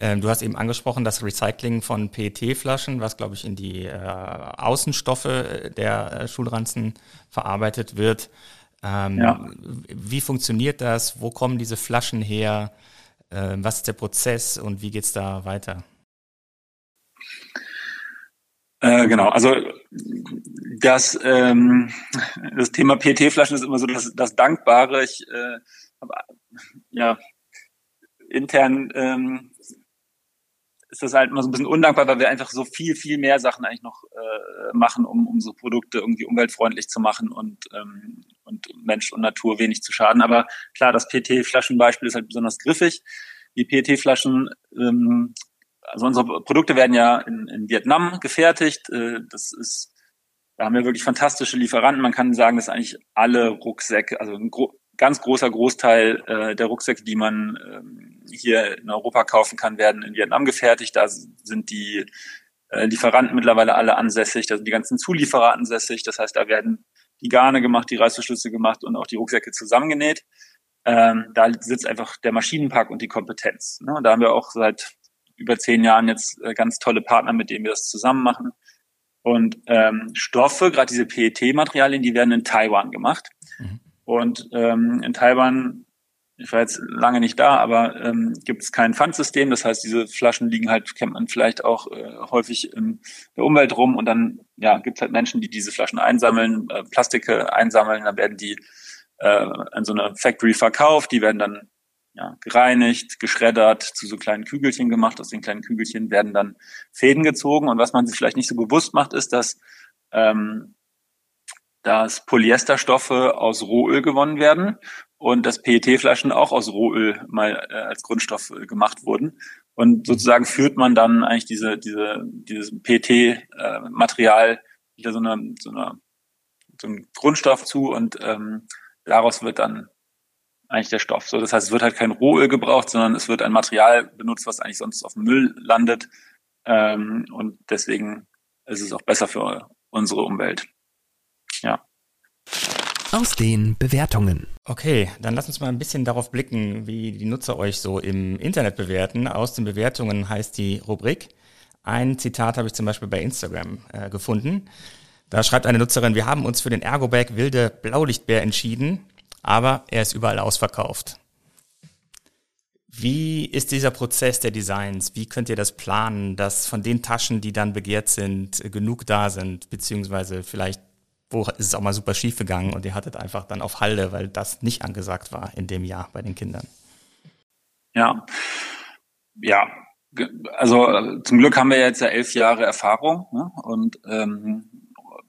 Ähm, du hast eben angesprochen, das Recycling von PET-Flaschen, was, glaube ich, in die äh, Außenstoffe der äh, Schulranzen verarbeitet wird. Ähm, ja. Wie funktioniert das? Wo kommen diese Flaschen her? Ähm, was ist der Prozess und wie geht es da weiter? Äh, genau, also das, ähm, das Thema PET-Flaschen ist immer so das, das Dankbare. Ich äh, habe ja intern ähm, ist das halt immer so ein bisschen undankbar, weil wir einfach so viel, viel mehr Sachen eigentlich noch äh, machen, um unsere Produkte irgendwie umweltfreundlich zu machen und, ähm, und Mensch und Natur wenig zu schaden. Aber klar, das PT-Flaschenbeispiel ist halt besonders griffig. Die PT-Flaschen, ähm, also unsere Produkte werden ja in, in Vietnam gefertigt. Äh, das ist, da haben wir wirklich fantastische Lieferanten. Man kann sagen, dass eigentlich alle Rucksäcke, also ein gro ganz großer Großteil äh, der Rucksäcke, die man ähm, hier in Europa kaufen kann, werden in Vietnam gefertigt. Da sind die äh, Lieferanten mittlerweile alle ansässig, da sind die ganzen Zulieferer ansässig. Das heißt, da werden die Garne gemacht, die Reißverschlüsse gemacht und auch die Rucksäcke zusammengenäht. Ähm, da sitzt einfach der Maschinenpark und die Kompetenz. Ne? Da haben wir auch seit über zehn Jahren jetzt äh, ganz tolle Partner, mit denen wir das zusammen machen. Und ähm, Stoffe, gerade diese PET-Materialien, die werden in Taiwan gemacht. Mhm. Und ähm, in Taiwan, ich war jetzt lange nicht da, aber ähm, gibt es kein Pfandsystem. Das heißt, diese Flaschen liegen halt, kennt man vielleicht auch äh, häufig in der Umwelt rum. Und dann ja, gibt es halt Menschen, die diese Flaschen einsammeln, äh, Plastike einsammeln. Dann werden die äh, an so einer Factory verkauft. Die werden dann ja, gereinigt, geschreddert, zu so kleinen Kügelchen gemacht. Aus den kleinen Kügelchen werden dann Fäden gezogen. Und was man sich vielleicht nicht so bewusst macht, ist, dass ähm, dass Polyesterstoffe aus Rohöl gewonnen werden und dass PET-Flaschen auch aus Rohöl mal äh, als Grundstoff äh, gemacht wurden. Und sozusagen führt man dann eigentlich diese, diese, dieses PET-Material äh, wieder so, eine, so, eine, so einen Grundstoff zu und ähm, daraus wird dann eigentlich der Stoff. So, das heißt, es wird halt kein Rohöl gebraucht, sondern es wird ein Material benutzt, was eigentlich sonst auf dem Müll landet. Ähm, und deswegen ist es auch besser für unsere Umwelt. Ja. Aus den Bewertungen. Okay, dann lass uns mal ein bisschen darauf blicken, wie die Nutzer euch so im Internet bewerten. Aus den Bewertungen heißt die Rubrik. Ein Zitat habe ich zum Beispiel bei Instagram äh, gefunden. Da schreibt eine Nutzerin, wir haben uns für den Ergobag Wilde Blaulichtbär entschieden, aber er ist überall ausverkauft. Wie ist dieser Prozess der Designs? Wie könnt ihr das planen, dass von den Taschen, die dann begehrt sind, genug da sind, beziehungsweise vielleicht wo ist es auch mal super schief gegangen und ihr hattet einfach dann auf Halde, weil das nicht angesagt war in dem Jahr bei den Kindern. Ja, ja, also äh, zum Glück haben wir jetzt ja elf Jahre Erfahrung ne? und ähm,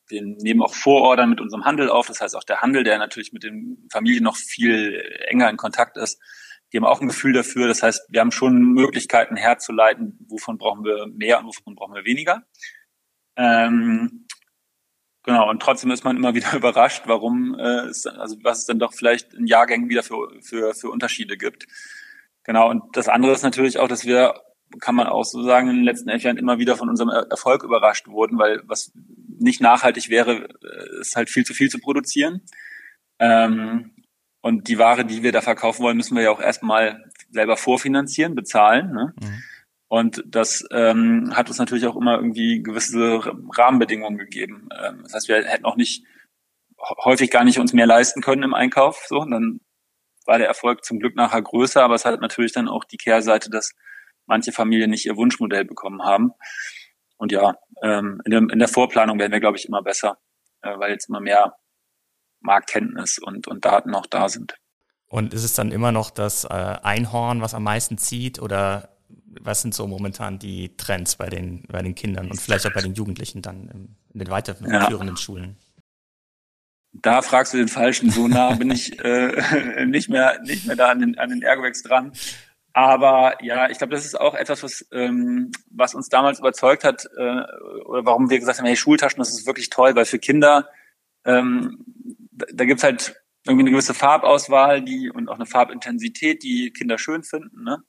wir nehmen auch Vorordern mit unserem Handel auf. Das heißt auch der Handel, der natürlich mit den Familien noch viel enger in Kontakt ist, die haben auch ein Gefühl dafür. Das heißt, wir haben schon Möglichkeiten herzuleiten, wovon brauchen wir mehr und wovon brauchen wir weniger. Ähm, Genau, und trotzdem ist man immer [LAUGHS] wieder überrascht, warum äh, es, also was es dann doch vielleicht in Jahrgängen wieder für, für, für Unterschiede gibt. Genau, und das andere ist natürlich auch, dass wir, kann man auch so sagen, in den letzten elf Jahren immer wieder von unserem Erfolg überrascht wurden, weil was nicht nachhaltig wäre, äh, ist halt viel zu viel zu produzieren. Ähm, und die Ware, die wir da verkaufen wollen, müssen wir ja auch erstmal selber vorfinanzieren, bezahlen. Ne? Mhm. Und das ähm, hat uns natürlich auch immer irgendwie gewisse Rahmenbedingungen gegeben. Ähm, das heißt, wir hätten auch nicht häufig gar nicht uns mehr leisten können im Einkauf. So, und dann war der Erfolg zum Glück nachher größer, aber es hat natürlich dann auch die Kehrseite, dass manche Familien nicht ihr Wunschmodell bekommen haben. Und ja, ähm, in, der, in der Vorplanung werden wir, glaube ich, immer besser, äh, weil jetzt immer mehr Marktkenntnis und, und Daten auch da sind. Und ist es dann immer noch das äh, Einhorn, was am meisten zieht, oder was sind so momentan die Trends bei den, bei den Kindern und vielleicht auch bei den Jugendlichen dann in den weiterführenden ja. Schulen? Da fragst du den Falschen, so nah bin ich äh, [LAUGHS] nicht mehr nicht mehr da an den, an den Ergowex dran. Aber ja, ich glaube, das ist auch etwas, was, ähm, was uns damals überzeugt hat, äh, oder warum wir gesagt haben, hey, Schultaschen, das ist wirklich toll, weil für Kinder, ähm, da, da gibt's halt irgendwie eine gewisse Farbauswahl, die und auch eine Farbintensität, die Kinder schön finden. Ne?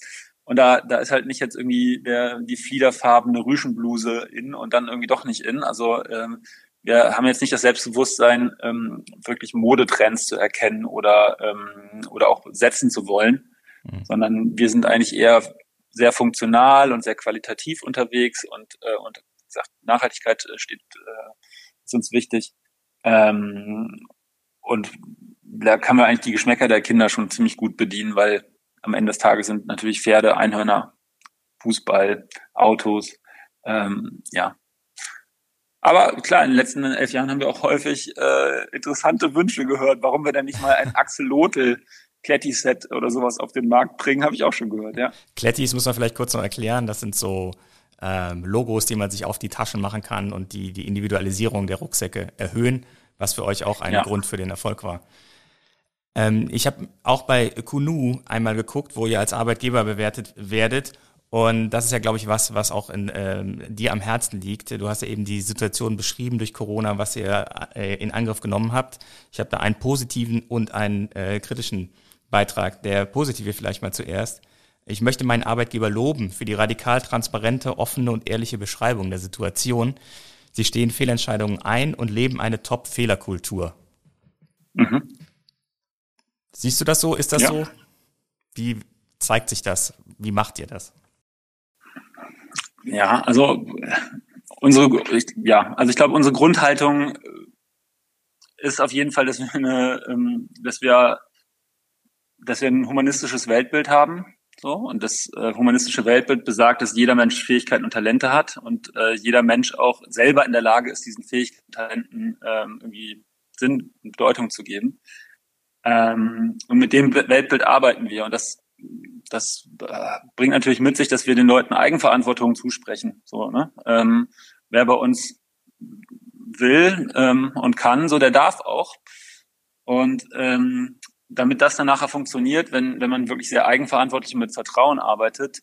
Und da, da ist halt nicht jetzt irgendwie der, die fliederfarbene Rüschenbluse in und dann irgendwie doch nicht in. Also ähm, wir haben jetzt nicht das Selbstbewusstsein, ähm, wirklich Modetrends zu erkennen oder, ähm, oder auch setzen zu wollen, mhm. sondern wir sind eigentlich eher sehr funktional und sehr qualitativ unterwegs und, äh, und gesagt, Nachhaltigkeit steht, äh, ist uns wichtig. Ähm, und da kann man eigentlich die Geschmäcker der Kinder schon ziemlich gut bedienen, weil am Ende des Tages sind natürlich Pferde, Einhörner, Fußball, Autos, ähm, ja. Aber klar, in den letzten elf Jahren haben wir auch häufig äh, interessante Wünsche gehört, warum wir denn nicht mal ein Axolotl Kletti-Set oder sowas auf den Markt bringen, habe ich auch schon gehört, ja. Klettis muss man vielleicht kurz noch erklären, das sind so ähm, Logos, die man sich auf die Taschen machen kann und die die Individualisierung der Rucksäcke erhöhen, was für euch auch ein ja. Grund für den Erfolg war. Ähm, ich habe auch bei Kunu einmal geguckt, wo ihr als Arbeitgeber bewertet werdet. Und das ist ja, glaube ich, was, was auch in, ähm, dir am Herzen liegt. Du hast ja eben die Situation beschrieben durch Corona, was ihr äh, in Angriff genommen habt. Ich habe da einen positiven und einen äh, kritischen Beitrag. Der positive vielleicht mal zuerst. Ich möchte meinen Arbeitgeber loben für die radikal transparente, offene und ehrliche Beschreibung der Situation. Sie stehen Fehlentscheidungen ein und leben eine Top-Fehlerkultur. Mhm. Siehst du das so? Ist das ja. so? Wie zeigt sich das? Wie macht ihr das? Ja, also unsere, ja, also ich glaube, unsere Grundhaltung ist auf jeden Fall, dass wir eine, ähm, dass wir, dass wir ein humanistisches Weltbild haben. So, und das äh, humanistische Weltbild besagt, dass jeder Mensch Fähigkeiten und Talente hat und äh, jeder Mensch auch selber in der Lage ist, diesen Fähigkeiten und Talenten ähm, irgendwie Sinn und Bedeutung zu geben. Ähm, und mit dem Weltbild arbeiten wir. Und das, das äh, bringt natürlich mit sich, dass wir den Leuten Eigenverantwortung zusprechen. So, ne? ähm, wer bei uns will ähm, und kann, so der darf auch. Und ähm, damit das dann nachher funktioniert, wenn, wenn man wirklich sehr eigenverantwortlich mit Vertrauen arbeitet,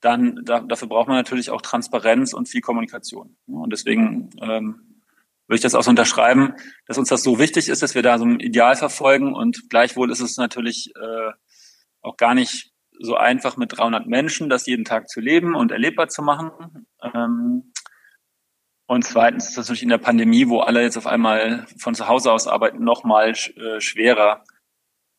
dann da, dafür braucht man natürlich auch Transparenz und viel Kommunikation. Und deswegen ähm, würde ich das auch so unterschreiben, dass uns das so wichtig ist, dass wir da so ein Ideal verfolgen und gleichwohl ist es natürlich äh, auch gar nicht so einfach mit 300 Menschen, das jeden Tag zu leben und erlebbar zu machen. Ähm, und zweitens ist das natürlich in der Pandemie, wo alle jetzt auf einmal von zu Hause aus arbeiten, noch mal äh, schwerer,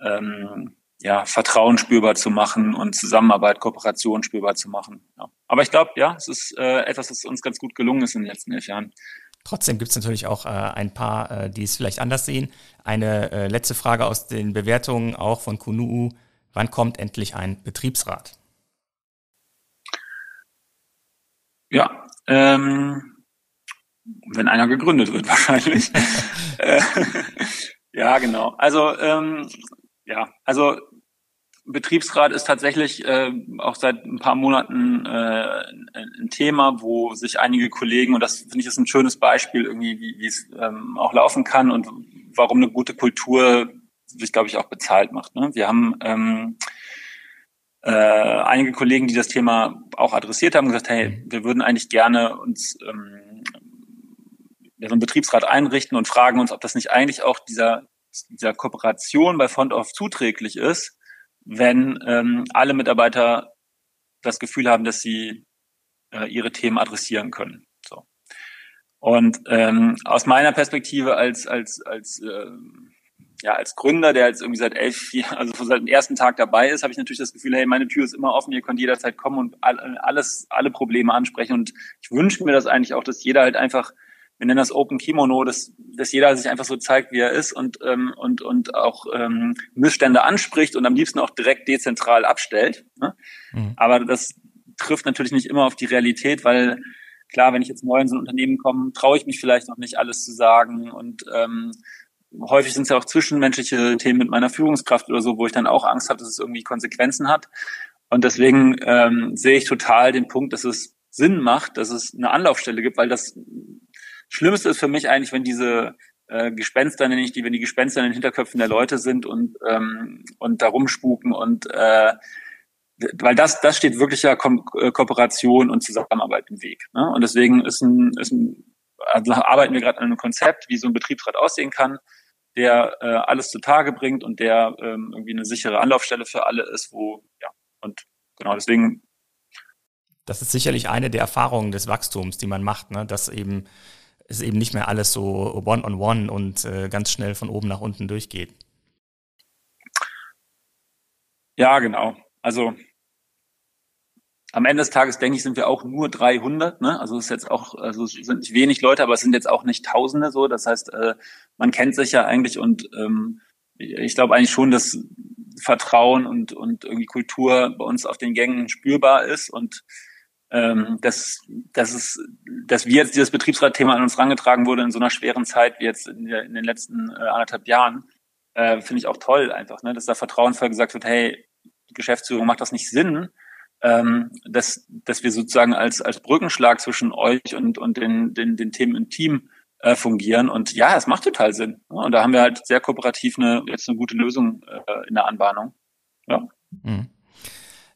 ähm, ja, Vertrauen spürbar zu machen und Zusammenarbeit, Kooperation spürbar zu machen. Ja. Aber ich glaube, ja, es ist äh, etwas, was uns ganz gut gelungen ist in den letzten elf Jahren. Trotzdem gibt es natürlich auch äh, ein paar, äh, die es vielleicht anders sehen. Eine äh, letzte Frage aus den Bewertungen auch von Kunuu. Wann kommt endlich ein Betriebsrat? Ja, ähm, wenn einer gegründet wird [LAUGHS] wahrscheinlich. [LAUGHS] Äh, [LAUGHS] ja, genau. Also ähm, ja, also Betriebsrat ist tatsächlich äh, auch seit ein paar Monaten äh, ein Thema, wo sich einige Kollegen, und das finde ich ist ein schönes Beispiel irgendwie, wie, es ähm, auch laufen kann und warum eine gute Kultur sich, glaube ich, auch bezahlt macht. Ne? Wir haben ähm, äh, einige Kollegen, die das Thema auch adressiert haben, gesagt, hey, wir würden eigentlich gerne uns ähm, ja, so einen Betriebsrat einrichten und fragen uns, ob das nicht eigentlich auch dieser, dieser Kooperation bei Font of zuträglich ist, wenn ähm, alle Mitarbeiter das Gefühl haben, dass sie äh, ihre Themen adressieren können. So. Und ähm, aus meiner Perspektive als als als äh, ja als Gründer, der jetzt irgendwie seit elf, also seit dem ersten Tag dabei ist, habe ich natürlich das Gefühl, hey, meine Tür ist immer offen, ihr könnt jederzeit kommen und alles alle Probleme ansprechen. Und ich wünsche mir das eigentlich auch, dass jeder halt einfach wir nennen das Open Kimono, dass, dass jeder sich einfach so zeigt, wie er ist und, ähm, und, und auch ähm, Missstände anspricht und am liebsten auch direkt dezentral abstellt. Ne? Mhm. Aber das trifft natürlich nicht immer auf die Realität, weil klar, wenn ich jetzt neu in so ein Unternehmen komme, traue ich mich vielleicht noch nicht alles zu sagen und ähm, häufig sind es ja auch zwischenmenschliche Themen mit meiner Führungskraft oder so, wo ich dann auch Angst habe, dass es irgendwie Konsequenzen hat. Und deswegen ähm, sehe ich total den Punkt, dass es Sinn macht, dass es eine Anlaufstelle gibt, weil das Schlimmste ist für mich eigentlich, wenn diese äh, Gespenster, nenne ich die, wenn die Gespenster in den Hinterköpfen der Leute sind und, ähm, und da rumspuken und äh, weil das, das steht wirklicher Ko äh, Kooperation und Zusammenarbeit im Weg. Ne? Und deswegen ist ein, ist ein also arbeiten wir gerade an einem Konzept, wie so ein Betriebsrat aussehen kann, der äh, alles zutage bringt und der ähm, irgendwie eine sichere Anlaufstelle für alle ist, wo, ja, und genau deswegen. Das ist sicherlich eine der Erfahrungen des Wachstums, die man macht, ne? dass eben es eben nicht mehr alles so one-on-one -on -one und äh, ganz schnell von oben nach unten durchgeht. Ja, genau. Also am Ende des Tages, denke ich, sind wir auch nur 300. Ne? Also es ist jetzt auch, also es sind nicht wenig Leute, aber es sind jetzt auch nicht Tausende so. Das heißt, äh, man kennt sich ja eigentlich und ähm, ich glaube eigentlich schon, dass Vertrauen und, und irgendwie Kultur bei uns auf den Gängen spürbar ist und ähm, dass, dass, es, dass wir jetzt dieses Betriebsrat-Thema an uns rangetragen wurde in so einer schweren Zeit wie jetzt in, der, in den letzten äh, anderthalb Jahren, äh, finde ich auch toll einfach, ne? dass da vertrauensvoll gesagt wird, hey, Geschäftsführung macht das nicht Sinn, ähm, dass, dass wir sozusagen als, als Brückenschlag zwischen euch und, und den, den, den Themen im Team äh, fungieren. Und ja, es macht total Sinn. Ja, und da haben wir halt sehr kooperativ eine, jetzt eine gute Lösung äh, in der Anbahnung. Ja. Mhm.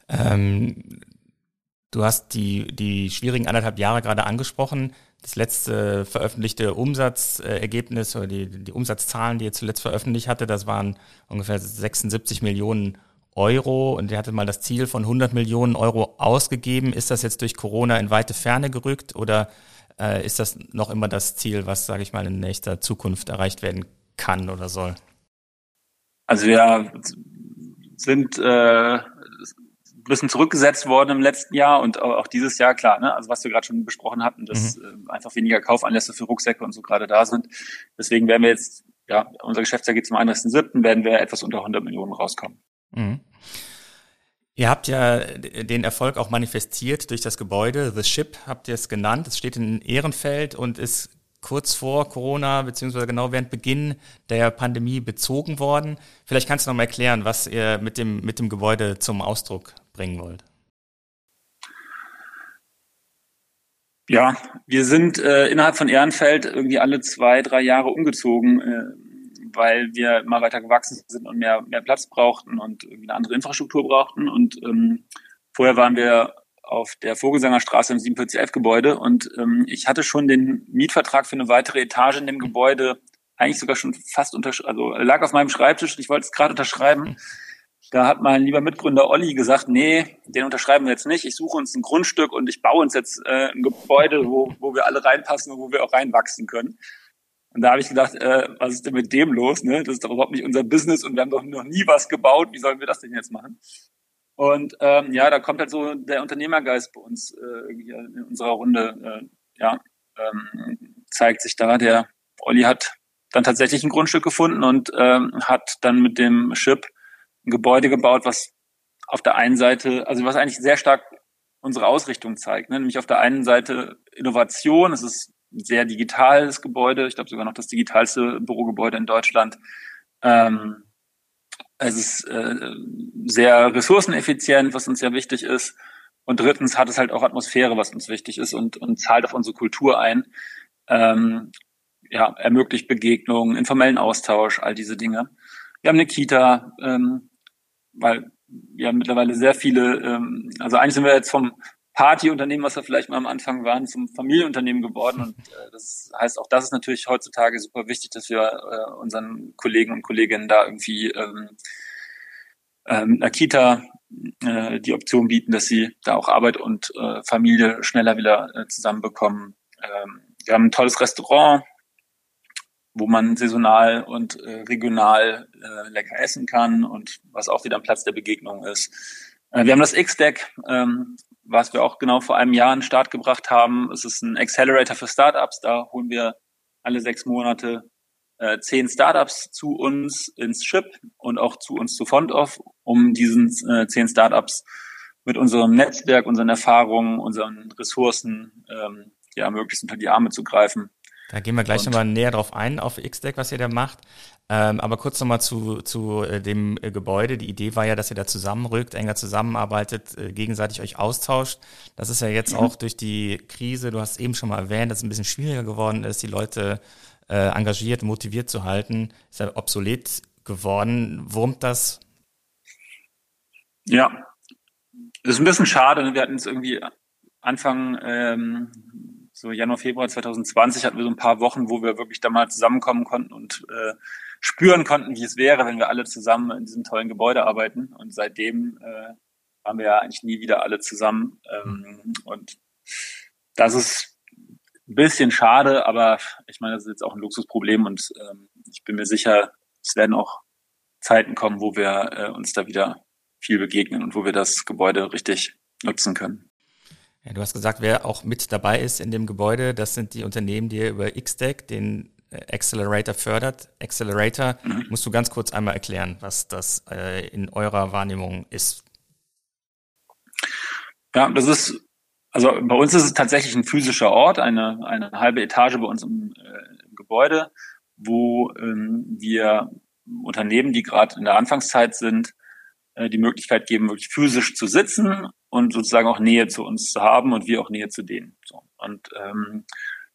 Ähm, du hast die, die schwierigen anderthalb Jahre gerade angesprochen. Das letzte veröffentlichte Umsatzergebnis oder die, die Umsatzzahlen, die ihr zuletzt veröffentlicht hatte, das waren ungefähr 76 Millionen Euro und der hatte mal das Ziel von 100 Millionen Euro ausgegeben. Ist das jetzt durch Corona in weite Ferne gerückt oder äh, ist das noch immer das Ziel, was, sage ich mal, in nächster Zukunft erreicht werden kann oder soll? Also wir sind äh, bisschen zurückgesetzt worden im letzten Jahr und auch dieses Jahr, klar, ne? also was wir gerade schon besprochen hatten, dass mhm. äh, einfach weniger Kaufanlässe für Rucksäcke und so gerade da sind. Deswegen werden wir jetzt, ja, unser Geschäftsjahr geht zum 31.07., werden wir etwas unter 100 Millionen rauskommen. Mhm. Ihr habt ja den Erfolg auch manifestiert durch das Gebäude. The Ship habt ihr es genannt. Es steht in Ehrenfeld und ist kurz vor Corona beziehungsweise genau während Beginn der Pandemie bezogen worden. Vielleicht kannst du noch mal erklären, was ihr mit dem, mit dem Gebäude zum Ausdruck bringen wollt. Ja, wir sind äh, innerhalb von Ehrenfeld irgendwie alle zwei, drei Jahre umgezogen. Äh, weil wir mal weiter gewachsen sind und mehr, mehr Platz brauchten und irgendwie eine andere Infrastruktur brauchten. Und ähm, vorher waren wir auf der Vogelsangerstraße im 4711-Gebäude und ähm, ich hatte schon den Mietvertrag für eine weitere Etage in dem Gebäude eigentlich sogar schon fast unter, also lag auf meinem Schreibtisch, ich wollte es gerade unterschreiben. [LAUGHS] Da hat mein lieber Mitgründer Olli gesagt, nee, den unterschreiben wir jetzt nicht. Ich suche uns ein Grundstück und ich baue uns jetzt äh, ein Gebäude, wo, wo wir alle reinpassen und wo wir auch reinwachsen können. Und da habe ich gedacht, äh, was ist denn mit dem los? Ne? Das ist doch überhaupt nicht unser Business und wir haben doch noch nie was gebaut. Wie sollen wir das denn jetzt machen? Und ähm, ja, da kommt halt so der Unternehmergeist bei uns äh, in unserer Runde. Äh, ja, ähm, zeigt sich da. Der Olli hat dann tatsächlich ein Grundstück gefunden und ähm, hat dann mit dem Chip ein Gebäude gebaut, was auf der einen Seite, also was eigentlich sehr stark unsere Ausrichtung zeigt. Ne? Nämlich auf der einen Seite Innovation, es ist sehr digitales Gebäude, ich glaube sogar noch das digitalste Bürogebäude in Deutschland. Ähm, es ist äh, sehr ressourceneffizient, was uns sehr wichtig ist. Und drittens hat es halt auch Atmosphäre, was uns wichtig ist und, und zahlt auf unsere Kultur ein. Ähm, ja, ermöglicht Begegnungen, informellen Austausch, all diese Dinge. Wir haben eine Kita, ähm, weil wir haben mittlerweile sehr viele, ähm, also eigentlich sind wir jetzt vom, Partyunternehmen, was wir vielleicht mal am Anfang waren, zum Familienunternehmen geworden. Und äh, das heißt, auch das ist natürlich heutzutage super wichtig, dass wir äh, unseren Kollegen und Kolleginnen da irgendwie ähm, äh, mit einer Kita äh, die Option bieten, dass sie da auch Arbeit und äh, Familie schneller wieder äh, zusammenbekommen. Ähm, wir haben ein tolles Restaurant, wo man saisonal und äh, regional äh, lecker essen kann und was auch wieder ein Platz der Begegnung ist. Äh, wir haben das X-Deck, ähm, was wir auch genau vor einem Jahr in den Start gebracht haben. Es ist ein Accelerator für Startups. Da holen wir alle sechs Monate äh, zehn Startups zu uns ins Chip und auch zu uns zu FontOff, um diesen äh, zehn Startups mit unserem Netzwerk, unseren Erfahrungen, unseren Ressourcen ähm, ja möglichst unter die Arme zu greifen. Da gehen wir gleich nochmal näher drauf ein, auf X-Deck, was ihr da macht. Ähm, aber kurz nochmal zu, zu äh, dem äh, Gebäude. Die Idee war ja, dass ihr da zusammenrückt, enger zusammenarbeitet, äh, gegenseitig euch austauscht. Das ist ja jetzt mhm. auch durch die Krise, du hast eben schon mal erwähnt, dass es ein bisschen schwieriger geworden ist, die Leute äh, engagiert, motiviert zu halten. Ist ja obsolet geworden. Wurmt das? Ja, das ist ein bisschen schade. Ne? Wir hatten es irgendwie Anfang ähm, so Januar, Februar 2020 hatten wir so ein paar Wochen, wo wir wirklich da mal zusammenkommen konnten und äh, spüren konnten, wie es wäre, wenn wir alle zusammen in diesem tollen Gebäude arbeiten. Und seitdem äh, waren wir ja eigentlich nie wieder alle zusammen. Ähm, und das ist ein bisschen schade, aber ich meine, das ist jetzt auch ein Luxusproblem und ähm, ich bin mir sicher, es werden auch Zeiten kommen, wo wir äh, uns da wieder viel begegnen und wo wir das Gebäude richtig nutzen können. Ja, du hast gesagt, wer auch mit dabei ist in dem Gebäude, das sind die Unternehmen, die über XDeck, den äh, Accelerator fördert. Accelerator, mhm. musst du ganz kurz einmal erklären, was das äh, in eurer Wahrnehmung ist. Ja, das ist, also bei uns ist es tatsächlich ein physischer Ort, eine, eine halbe Etage bei uns im, äh, im Gebäude, wo ähm, wir Unternehmen, die gerade in der Anfangszeit sind, die Möglichkeit geben, wirklich physisch zu sitzen und sozusagen auch Nähe zu uns zu haben und wir auch Nähe zu denen. So. Und ähm,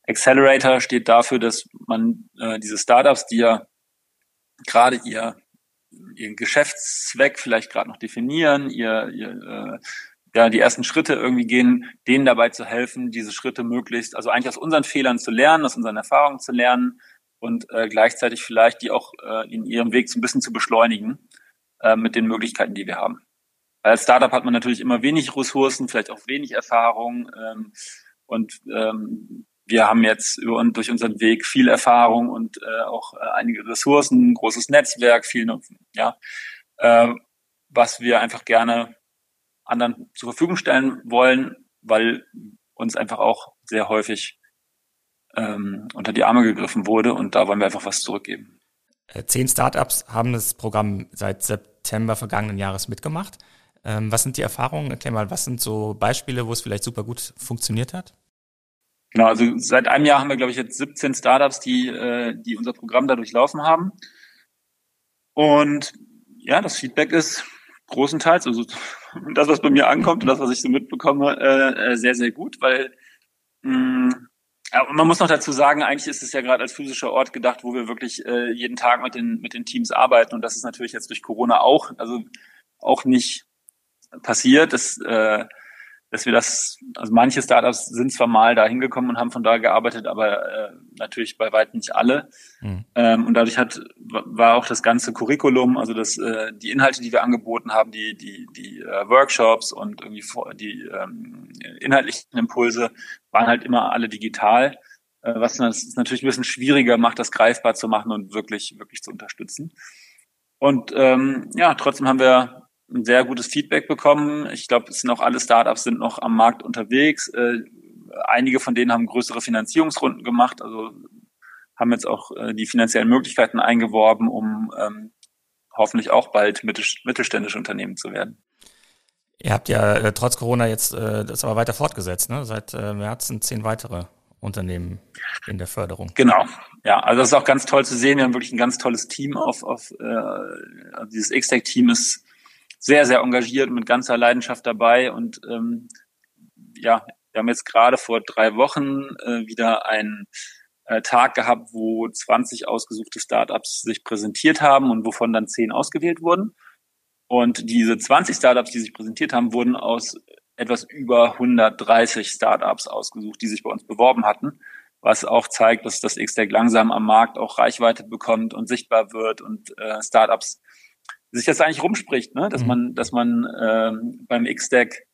Accelerator steht dafür, dass man äh, diese Startups, die ja gerade ihr ihren Geschäftszweck vielleicht gerade noch definieren, ihr, ihr äh, ja die ersten Schritte irgendwie gehen, denen dabei zu helfen, diese Schritte möglichst, also eigentlich aus unseren Fehlern zu lernen, aus unseren Erfahrungen zu lernen und äh, gleichzeitig vielleicht die auch äh, in ihrem Weg so ein bisschen zu beschleunigen äh, mit den Möglichkeiten, die wir haben. Als Startup hat man natürlich immer wenig Ressourcen, vielleicht auch wenig Erfahrung. Ähm, und ähm, wir haben jetzt über, durch unseren Weg viel Erfahrung und äh, auch äh, einige Ressourcen, ein großes Netzwerk, viel, ja, äh, was wir einfach gerne anderen zur Verfügung stellen wollen, weil uns einfach auch sehr häufig ähm, unter die Arme gegriffen wurde und da wollen wir einfach was zurückgeben. Äh, zehn Startups haben das Programm seit September vergangenen Jahres mitgemacht. Ähm, was sind die Erfahrungen? Erklär mal, was sind so Beispiele, wo es vielleicht super gut funktioniert hat? Genau, also seit einem Jahr haben wir, glaube ich, jetzt 17 Startups, die, äh, die unser Programm da durchlaufen haben. Und ja, das Feedback ist großenteils, also [LAUGHS] das, was bei mir ankommt und das, was ich so mitbekomme, äh, äh sehr, sehr gut, weil ja, man muss noch dazu sagen, eigentlich ist es ja gerade als physischer Ort gedacht, wo wir wirklich äh, jeden Tag mit den, mit den Teams arbeiten. Und das ist natürlich jetzt durch Corona auch, also auch nicht passiert, dass, äh, dass wir das, also manche Startups sind zwar mal da hingekommen und haben von da gearbeitet, aber äh, natürlich bei weitem nicht alle. Mhm. Ähm, und dadurch hat war auch das ganze Curriculum, also das, äh, die Inhalte, die wir angeboten haben, die, die, die äh, Workshops und irgendwie die ähm, inhaltlichen Impulse waren halt immer alle digital, äh, was das natürlich ein bisschen schwieriger macht, das greifbar zu machen und wirklich, wirklich zu unterstützen. Und ähm, ja, trotzdem haben wir ein sehr gutes Feedback bekommen. Ich glaube, es sind auch alle Startups sind noch am Markt unterwegs. Äh, einige von denen haben größere Finanzierungsrunden gemacht, also haben jetzt auch äh, die finanziellen Möglichkeiten eingeworben, um ähm, hoffentlich auch bald mittelständische Unternehmen zu werden. Ihr habt ja äh, trotz Corona jetzt äh, das aber weiter fortgesetzt, ne? Seit äh, März sind zehn weitere Unternehmen in der Förderung. Genau, ja, also das ist auch ganz toll zu sehen. Wir haben wirklich ein ganz tolles Team auf, auf äh, also dieses X-Tech-Team ist sehr, sehr engagiert mit ganzer Leidenschaft dabei. Und ähm, ja, wir haben jetzt gerade vor drei Wochen äh, wieder einen äh, Tag gehabt, wo 20 ausgesuchte Startups sich präsentiert haben und wovon dann 10 ausgewählt wurden. Und diese 20 Startups, die sich präsentiert haben, wurden aus etwas über 130 Startups ausgesucht, die sich bei uns beworben hatten, was auch zeigt, dass das X-Tech langsam am Markt auch Reichweite bekommt und sichtbar wird und äh, Startups sich das eigentlich rumspricht, ne? dass mhm. man, dass man ähm, beim X-Deck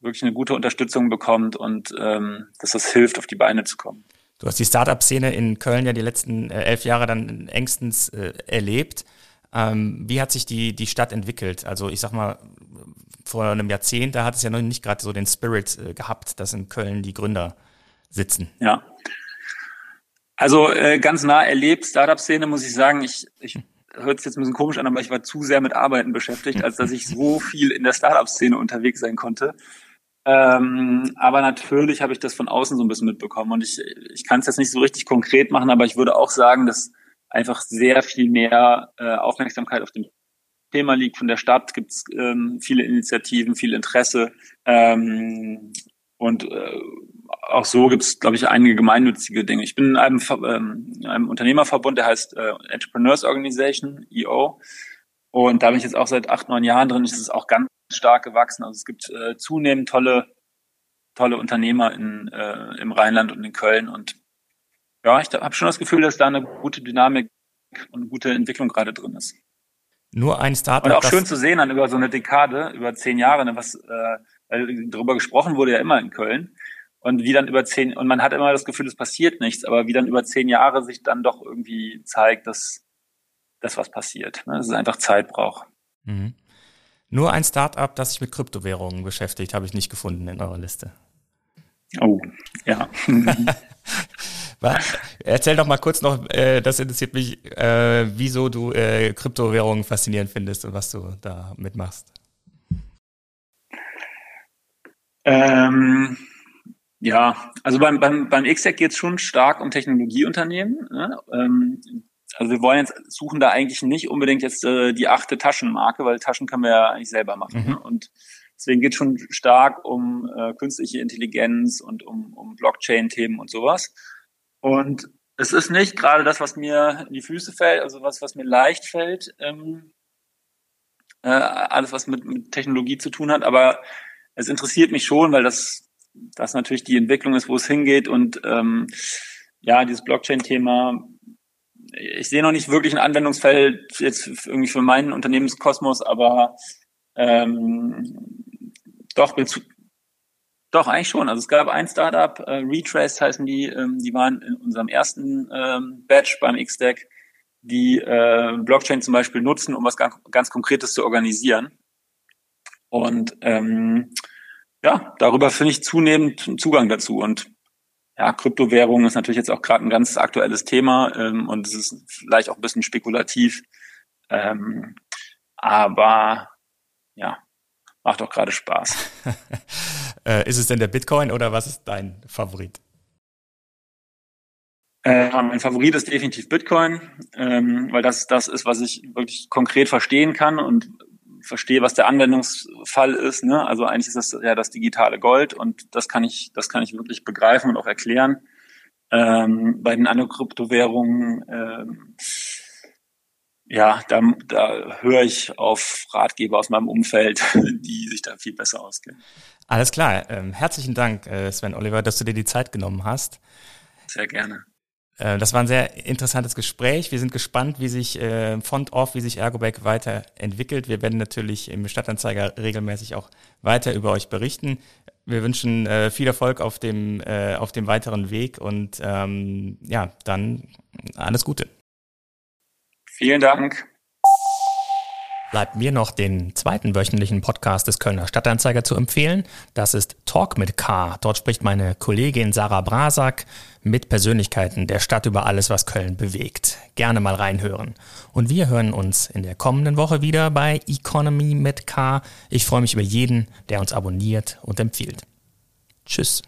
wirklich eine gute Unterstützung bekommt und ähm, dass das hilft, auf die Beine zu kommen. Du hast die Startup-Szene in Köln ja die letzten äh, elf Jahre dann engstens äh, erlebt. Ähm, wie hat sich die, die Stadt entwickelt? Also ich sag mal, vor einem Jahrzehnt, da hat es ja noch nicht gerade so den Spirit äh, gehabt, dass in Köln die Gründer sitzen. Ja. Also äh, ganz nah erlebt, Startup-Szene muss ich sagen, ich, ich hört sich jetzt ein bisschen komisch an, aber ich war zu sehr mit Arbeiten beschäftigt, als dass ich so viel in der Startup-Szene unterwegs sein konnte. Ähm, aber natürlich habe ich das von außen so ein bisschen mitbekommen und ich, ich kann es jetzt nicht so richtig konkret machen, aber ich würde auch sagen, dass einfach sehr viel mehr äh, Aufmerksamkeit auf dem Thema liegt. Von der Stadt gibt es ähm, viele Initiativen, viel Interesse. Ähm, und äh, auch so gibt es, glaube ich, einige gemeinnützige Dinge. Ich bin in einem, ähm, einem Unternehmerverbund, der heißt äh, Entrepreneurs Organization, EO. Und da bin ich jetzt auch seit acht, neun Jahren drin. Es ist auch ganz stark gewachsen. Also es gibt äh, zunehmend tolle, tolle Unternehmer in, äh, im Rheinland und in Köln. Und ja, ich habe schon das Gefühl, dass da eine gute Dynamik und eine gute Entwicklung gerade drin ist. Nur ein Startup. Und auch schön zu sehen dann über so eine Dekade, über zehn Jahre, ne, was äh, darüber gesprochen wurde ja immer in Köln. Und wie dann über zehn, und man hat immer das Gefühl, es passiert nichts, aber wie dann über zehn Jahre sich dann doch irgendwie zeigt, dass das was passiert. Ne? Dass es einfach Zeit braucht. Mhm. Nur ein Startup, das sich mit Kryptowährungen beschäftigt, habe ich nicht gefunden in eurer Liste. Oh, ja. [LAUGHS] Erzähl doch mal kurz noch, äh, das interessiert mich, äh, wieso du äh, Kryptowährungen faszinierend findest und was du da mitmachst. Ähm, ja, also beim, beim, beim XTEC geht es schon stark um Technologieunternehmen. Ne? Ähm, also wir wollen jetzt, suchen da eigentlich nicht unbedingt jetzt äh, die achte Taschenmarke, weil Taschen können wir ja eigentlich selber machen. Mhm. Ne? Und deswegen geht es schon stark um äh, künstliche Intelligenz und um, um Blockchain-Themen und sowas. Und es ist nicht gerade das, was mir in die Füße fällt, also was, was mir leicht fällt, ähm, äh, alles, was mit, mit Technologie zu tun hat, aber es interessiert mich schon, weil das, das natürlich die Entwicklung ist, wo es hingeht und ähm, ja, dieses Blockchain-Thema ich sehe noch nicht wirklich ein Anwendungsfeld jetzt irgendwie für meinen Unternehmenskosmos, aber ähm, doch, doch eigentlich schon. Also es gab ein Startup, äh, Retrace heißen die, ähm, die waren in unserem ersten ähm, Batch beim X-Deck, die äh, Blockchain zum Beispiel nutzen, um was ganz, ganz Konkretes zu organisieren. Und ähm, ja, darüber finde ich zunehmend Zugang dazu. Und ja, Kryptowährung ist natürlich jetzt auch gerade ein ganz aktuelles Thema ähm, und es ist vielleicht auch ein bisschen spekulativ. Ähm, aber ja, macht auch gerade Spaß. [LAUGHS] äh, ist es denn der Bitcoin oder was ist dein Favorit? Äh, mein Favorit ist definitiv Bitcoin, ähm, weil das das ist, was ich wirklich konkret verstehen kann und verstehe, was der Anwendungsfall ist. Ne? Also eigentlich ist das ja das digitale Gold und das kann ich, das kann ich wirklich begreifen und auch erklären. Ähm, bei den anderen Kryptowährungen, ähm, ja, da, da höre ich auf Ratgeber aus meinem Umfeld, [LAUGHS] die sich da viel besser auskennen. Alles klar. Ähm, herzlichen Dank, äh, Sven Oliver, dass du dir die Zeit genommen hast. Sehr gerne. Äh, das war ein sehr interessantes Gespräch. Wir sind gespannt, wie sich äh, Font Off, wie sich Ergoback weiterentwickelt. Wir werden natürlich im Stadtanzeiger regelmäßig auch weiter über euch berichten. Wir wünschen äh, viel Erfolg auf dem, äh, auf dem weiteren Weg und ähm, ja, dann alles Gute. Vielen Dank bleibt mir noch den zweiten wöchentlichen Podcast des Kölner Stadtanzeiger zu empfehlen. Das ist Talk mit K. Dort spricht meine Kollegin Sarah Brasak mit Persönlichkeiten der Stadt über alles, was Köln bewegt. Gerne mal reinhören. Und wir hören uns in der kommenden Woche wieder bei Economy mit K. Ich freue mich über jeden, der uns abonniert und empfiehlt. Tschüss.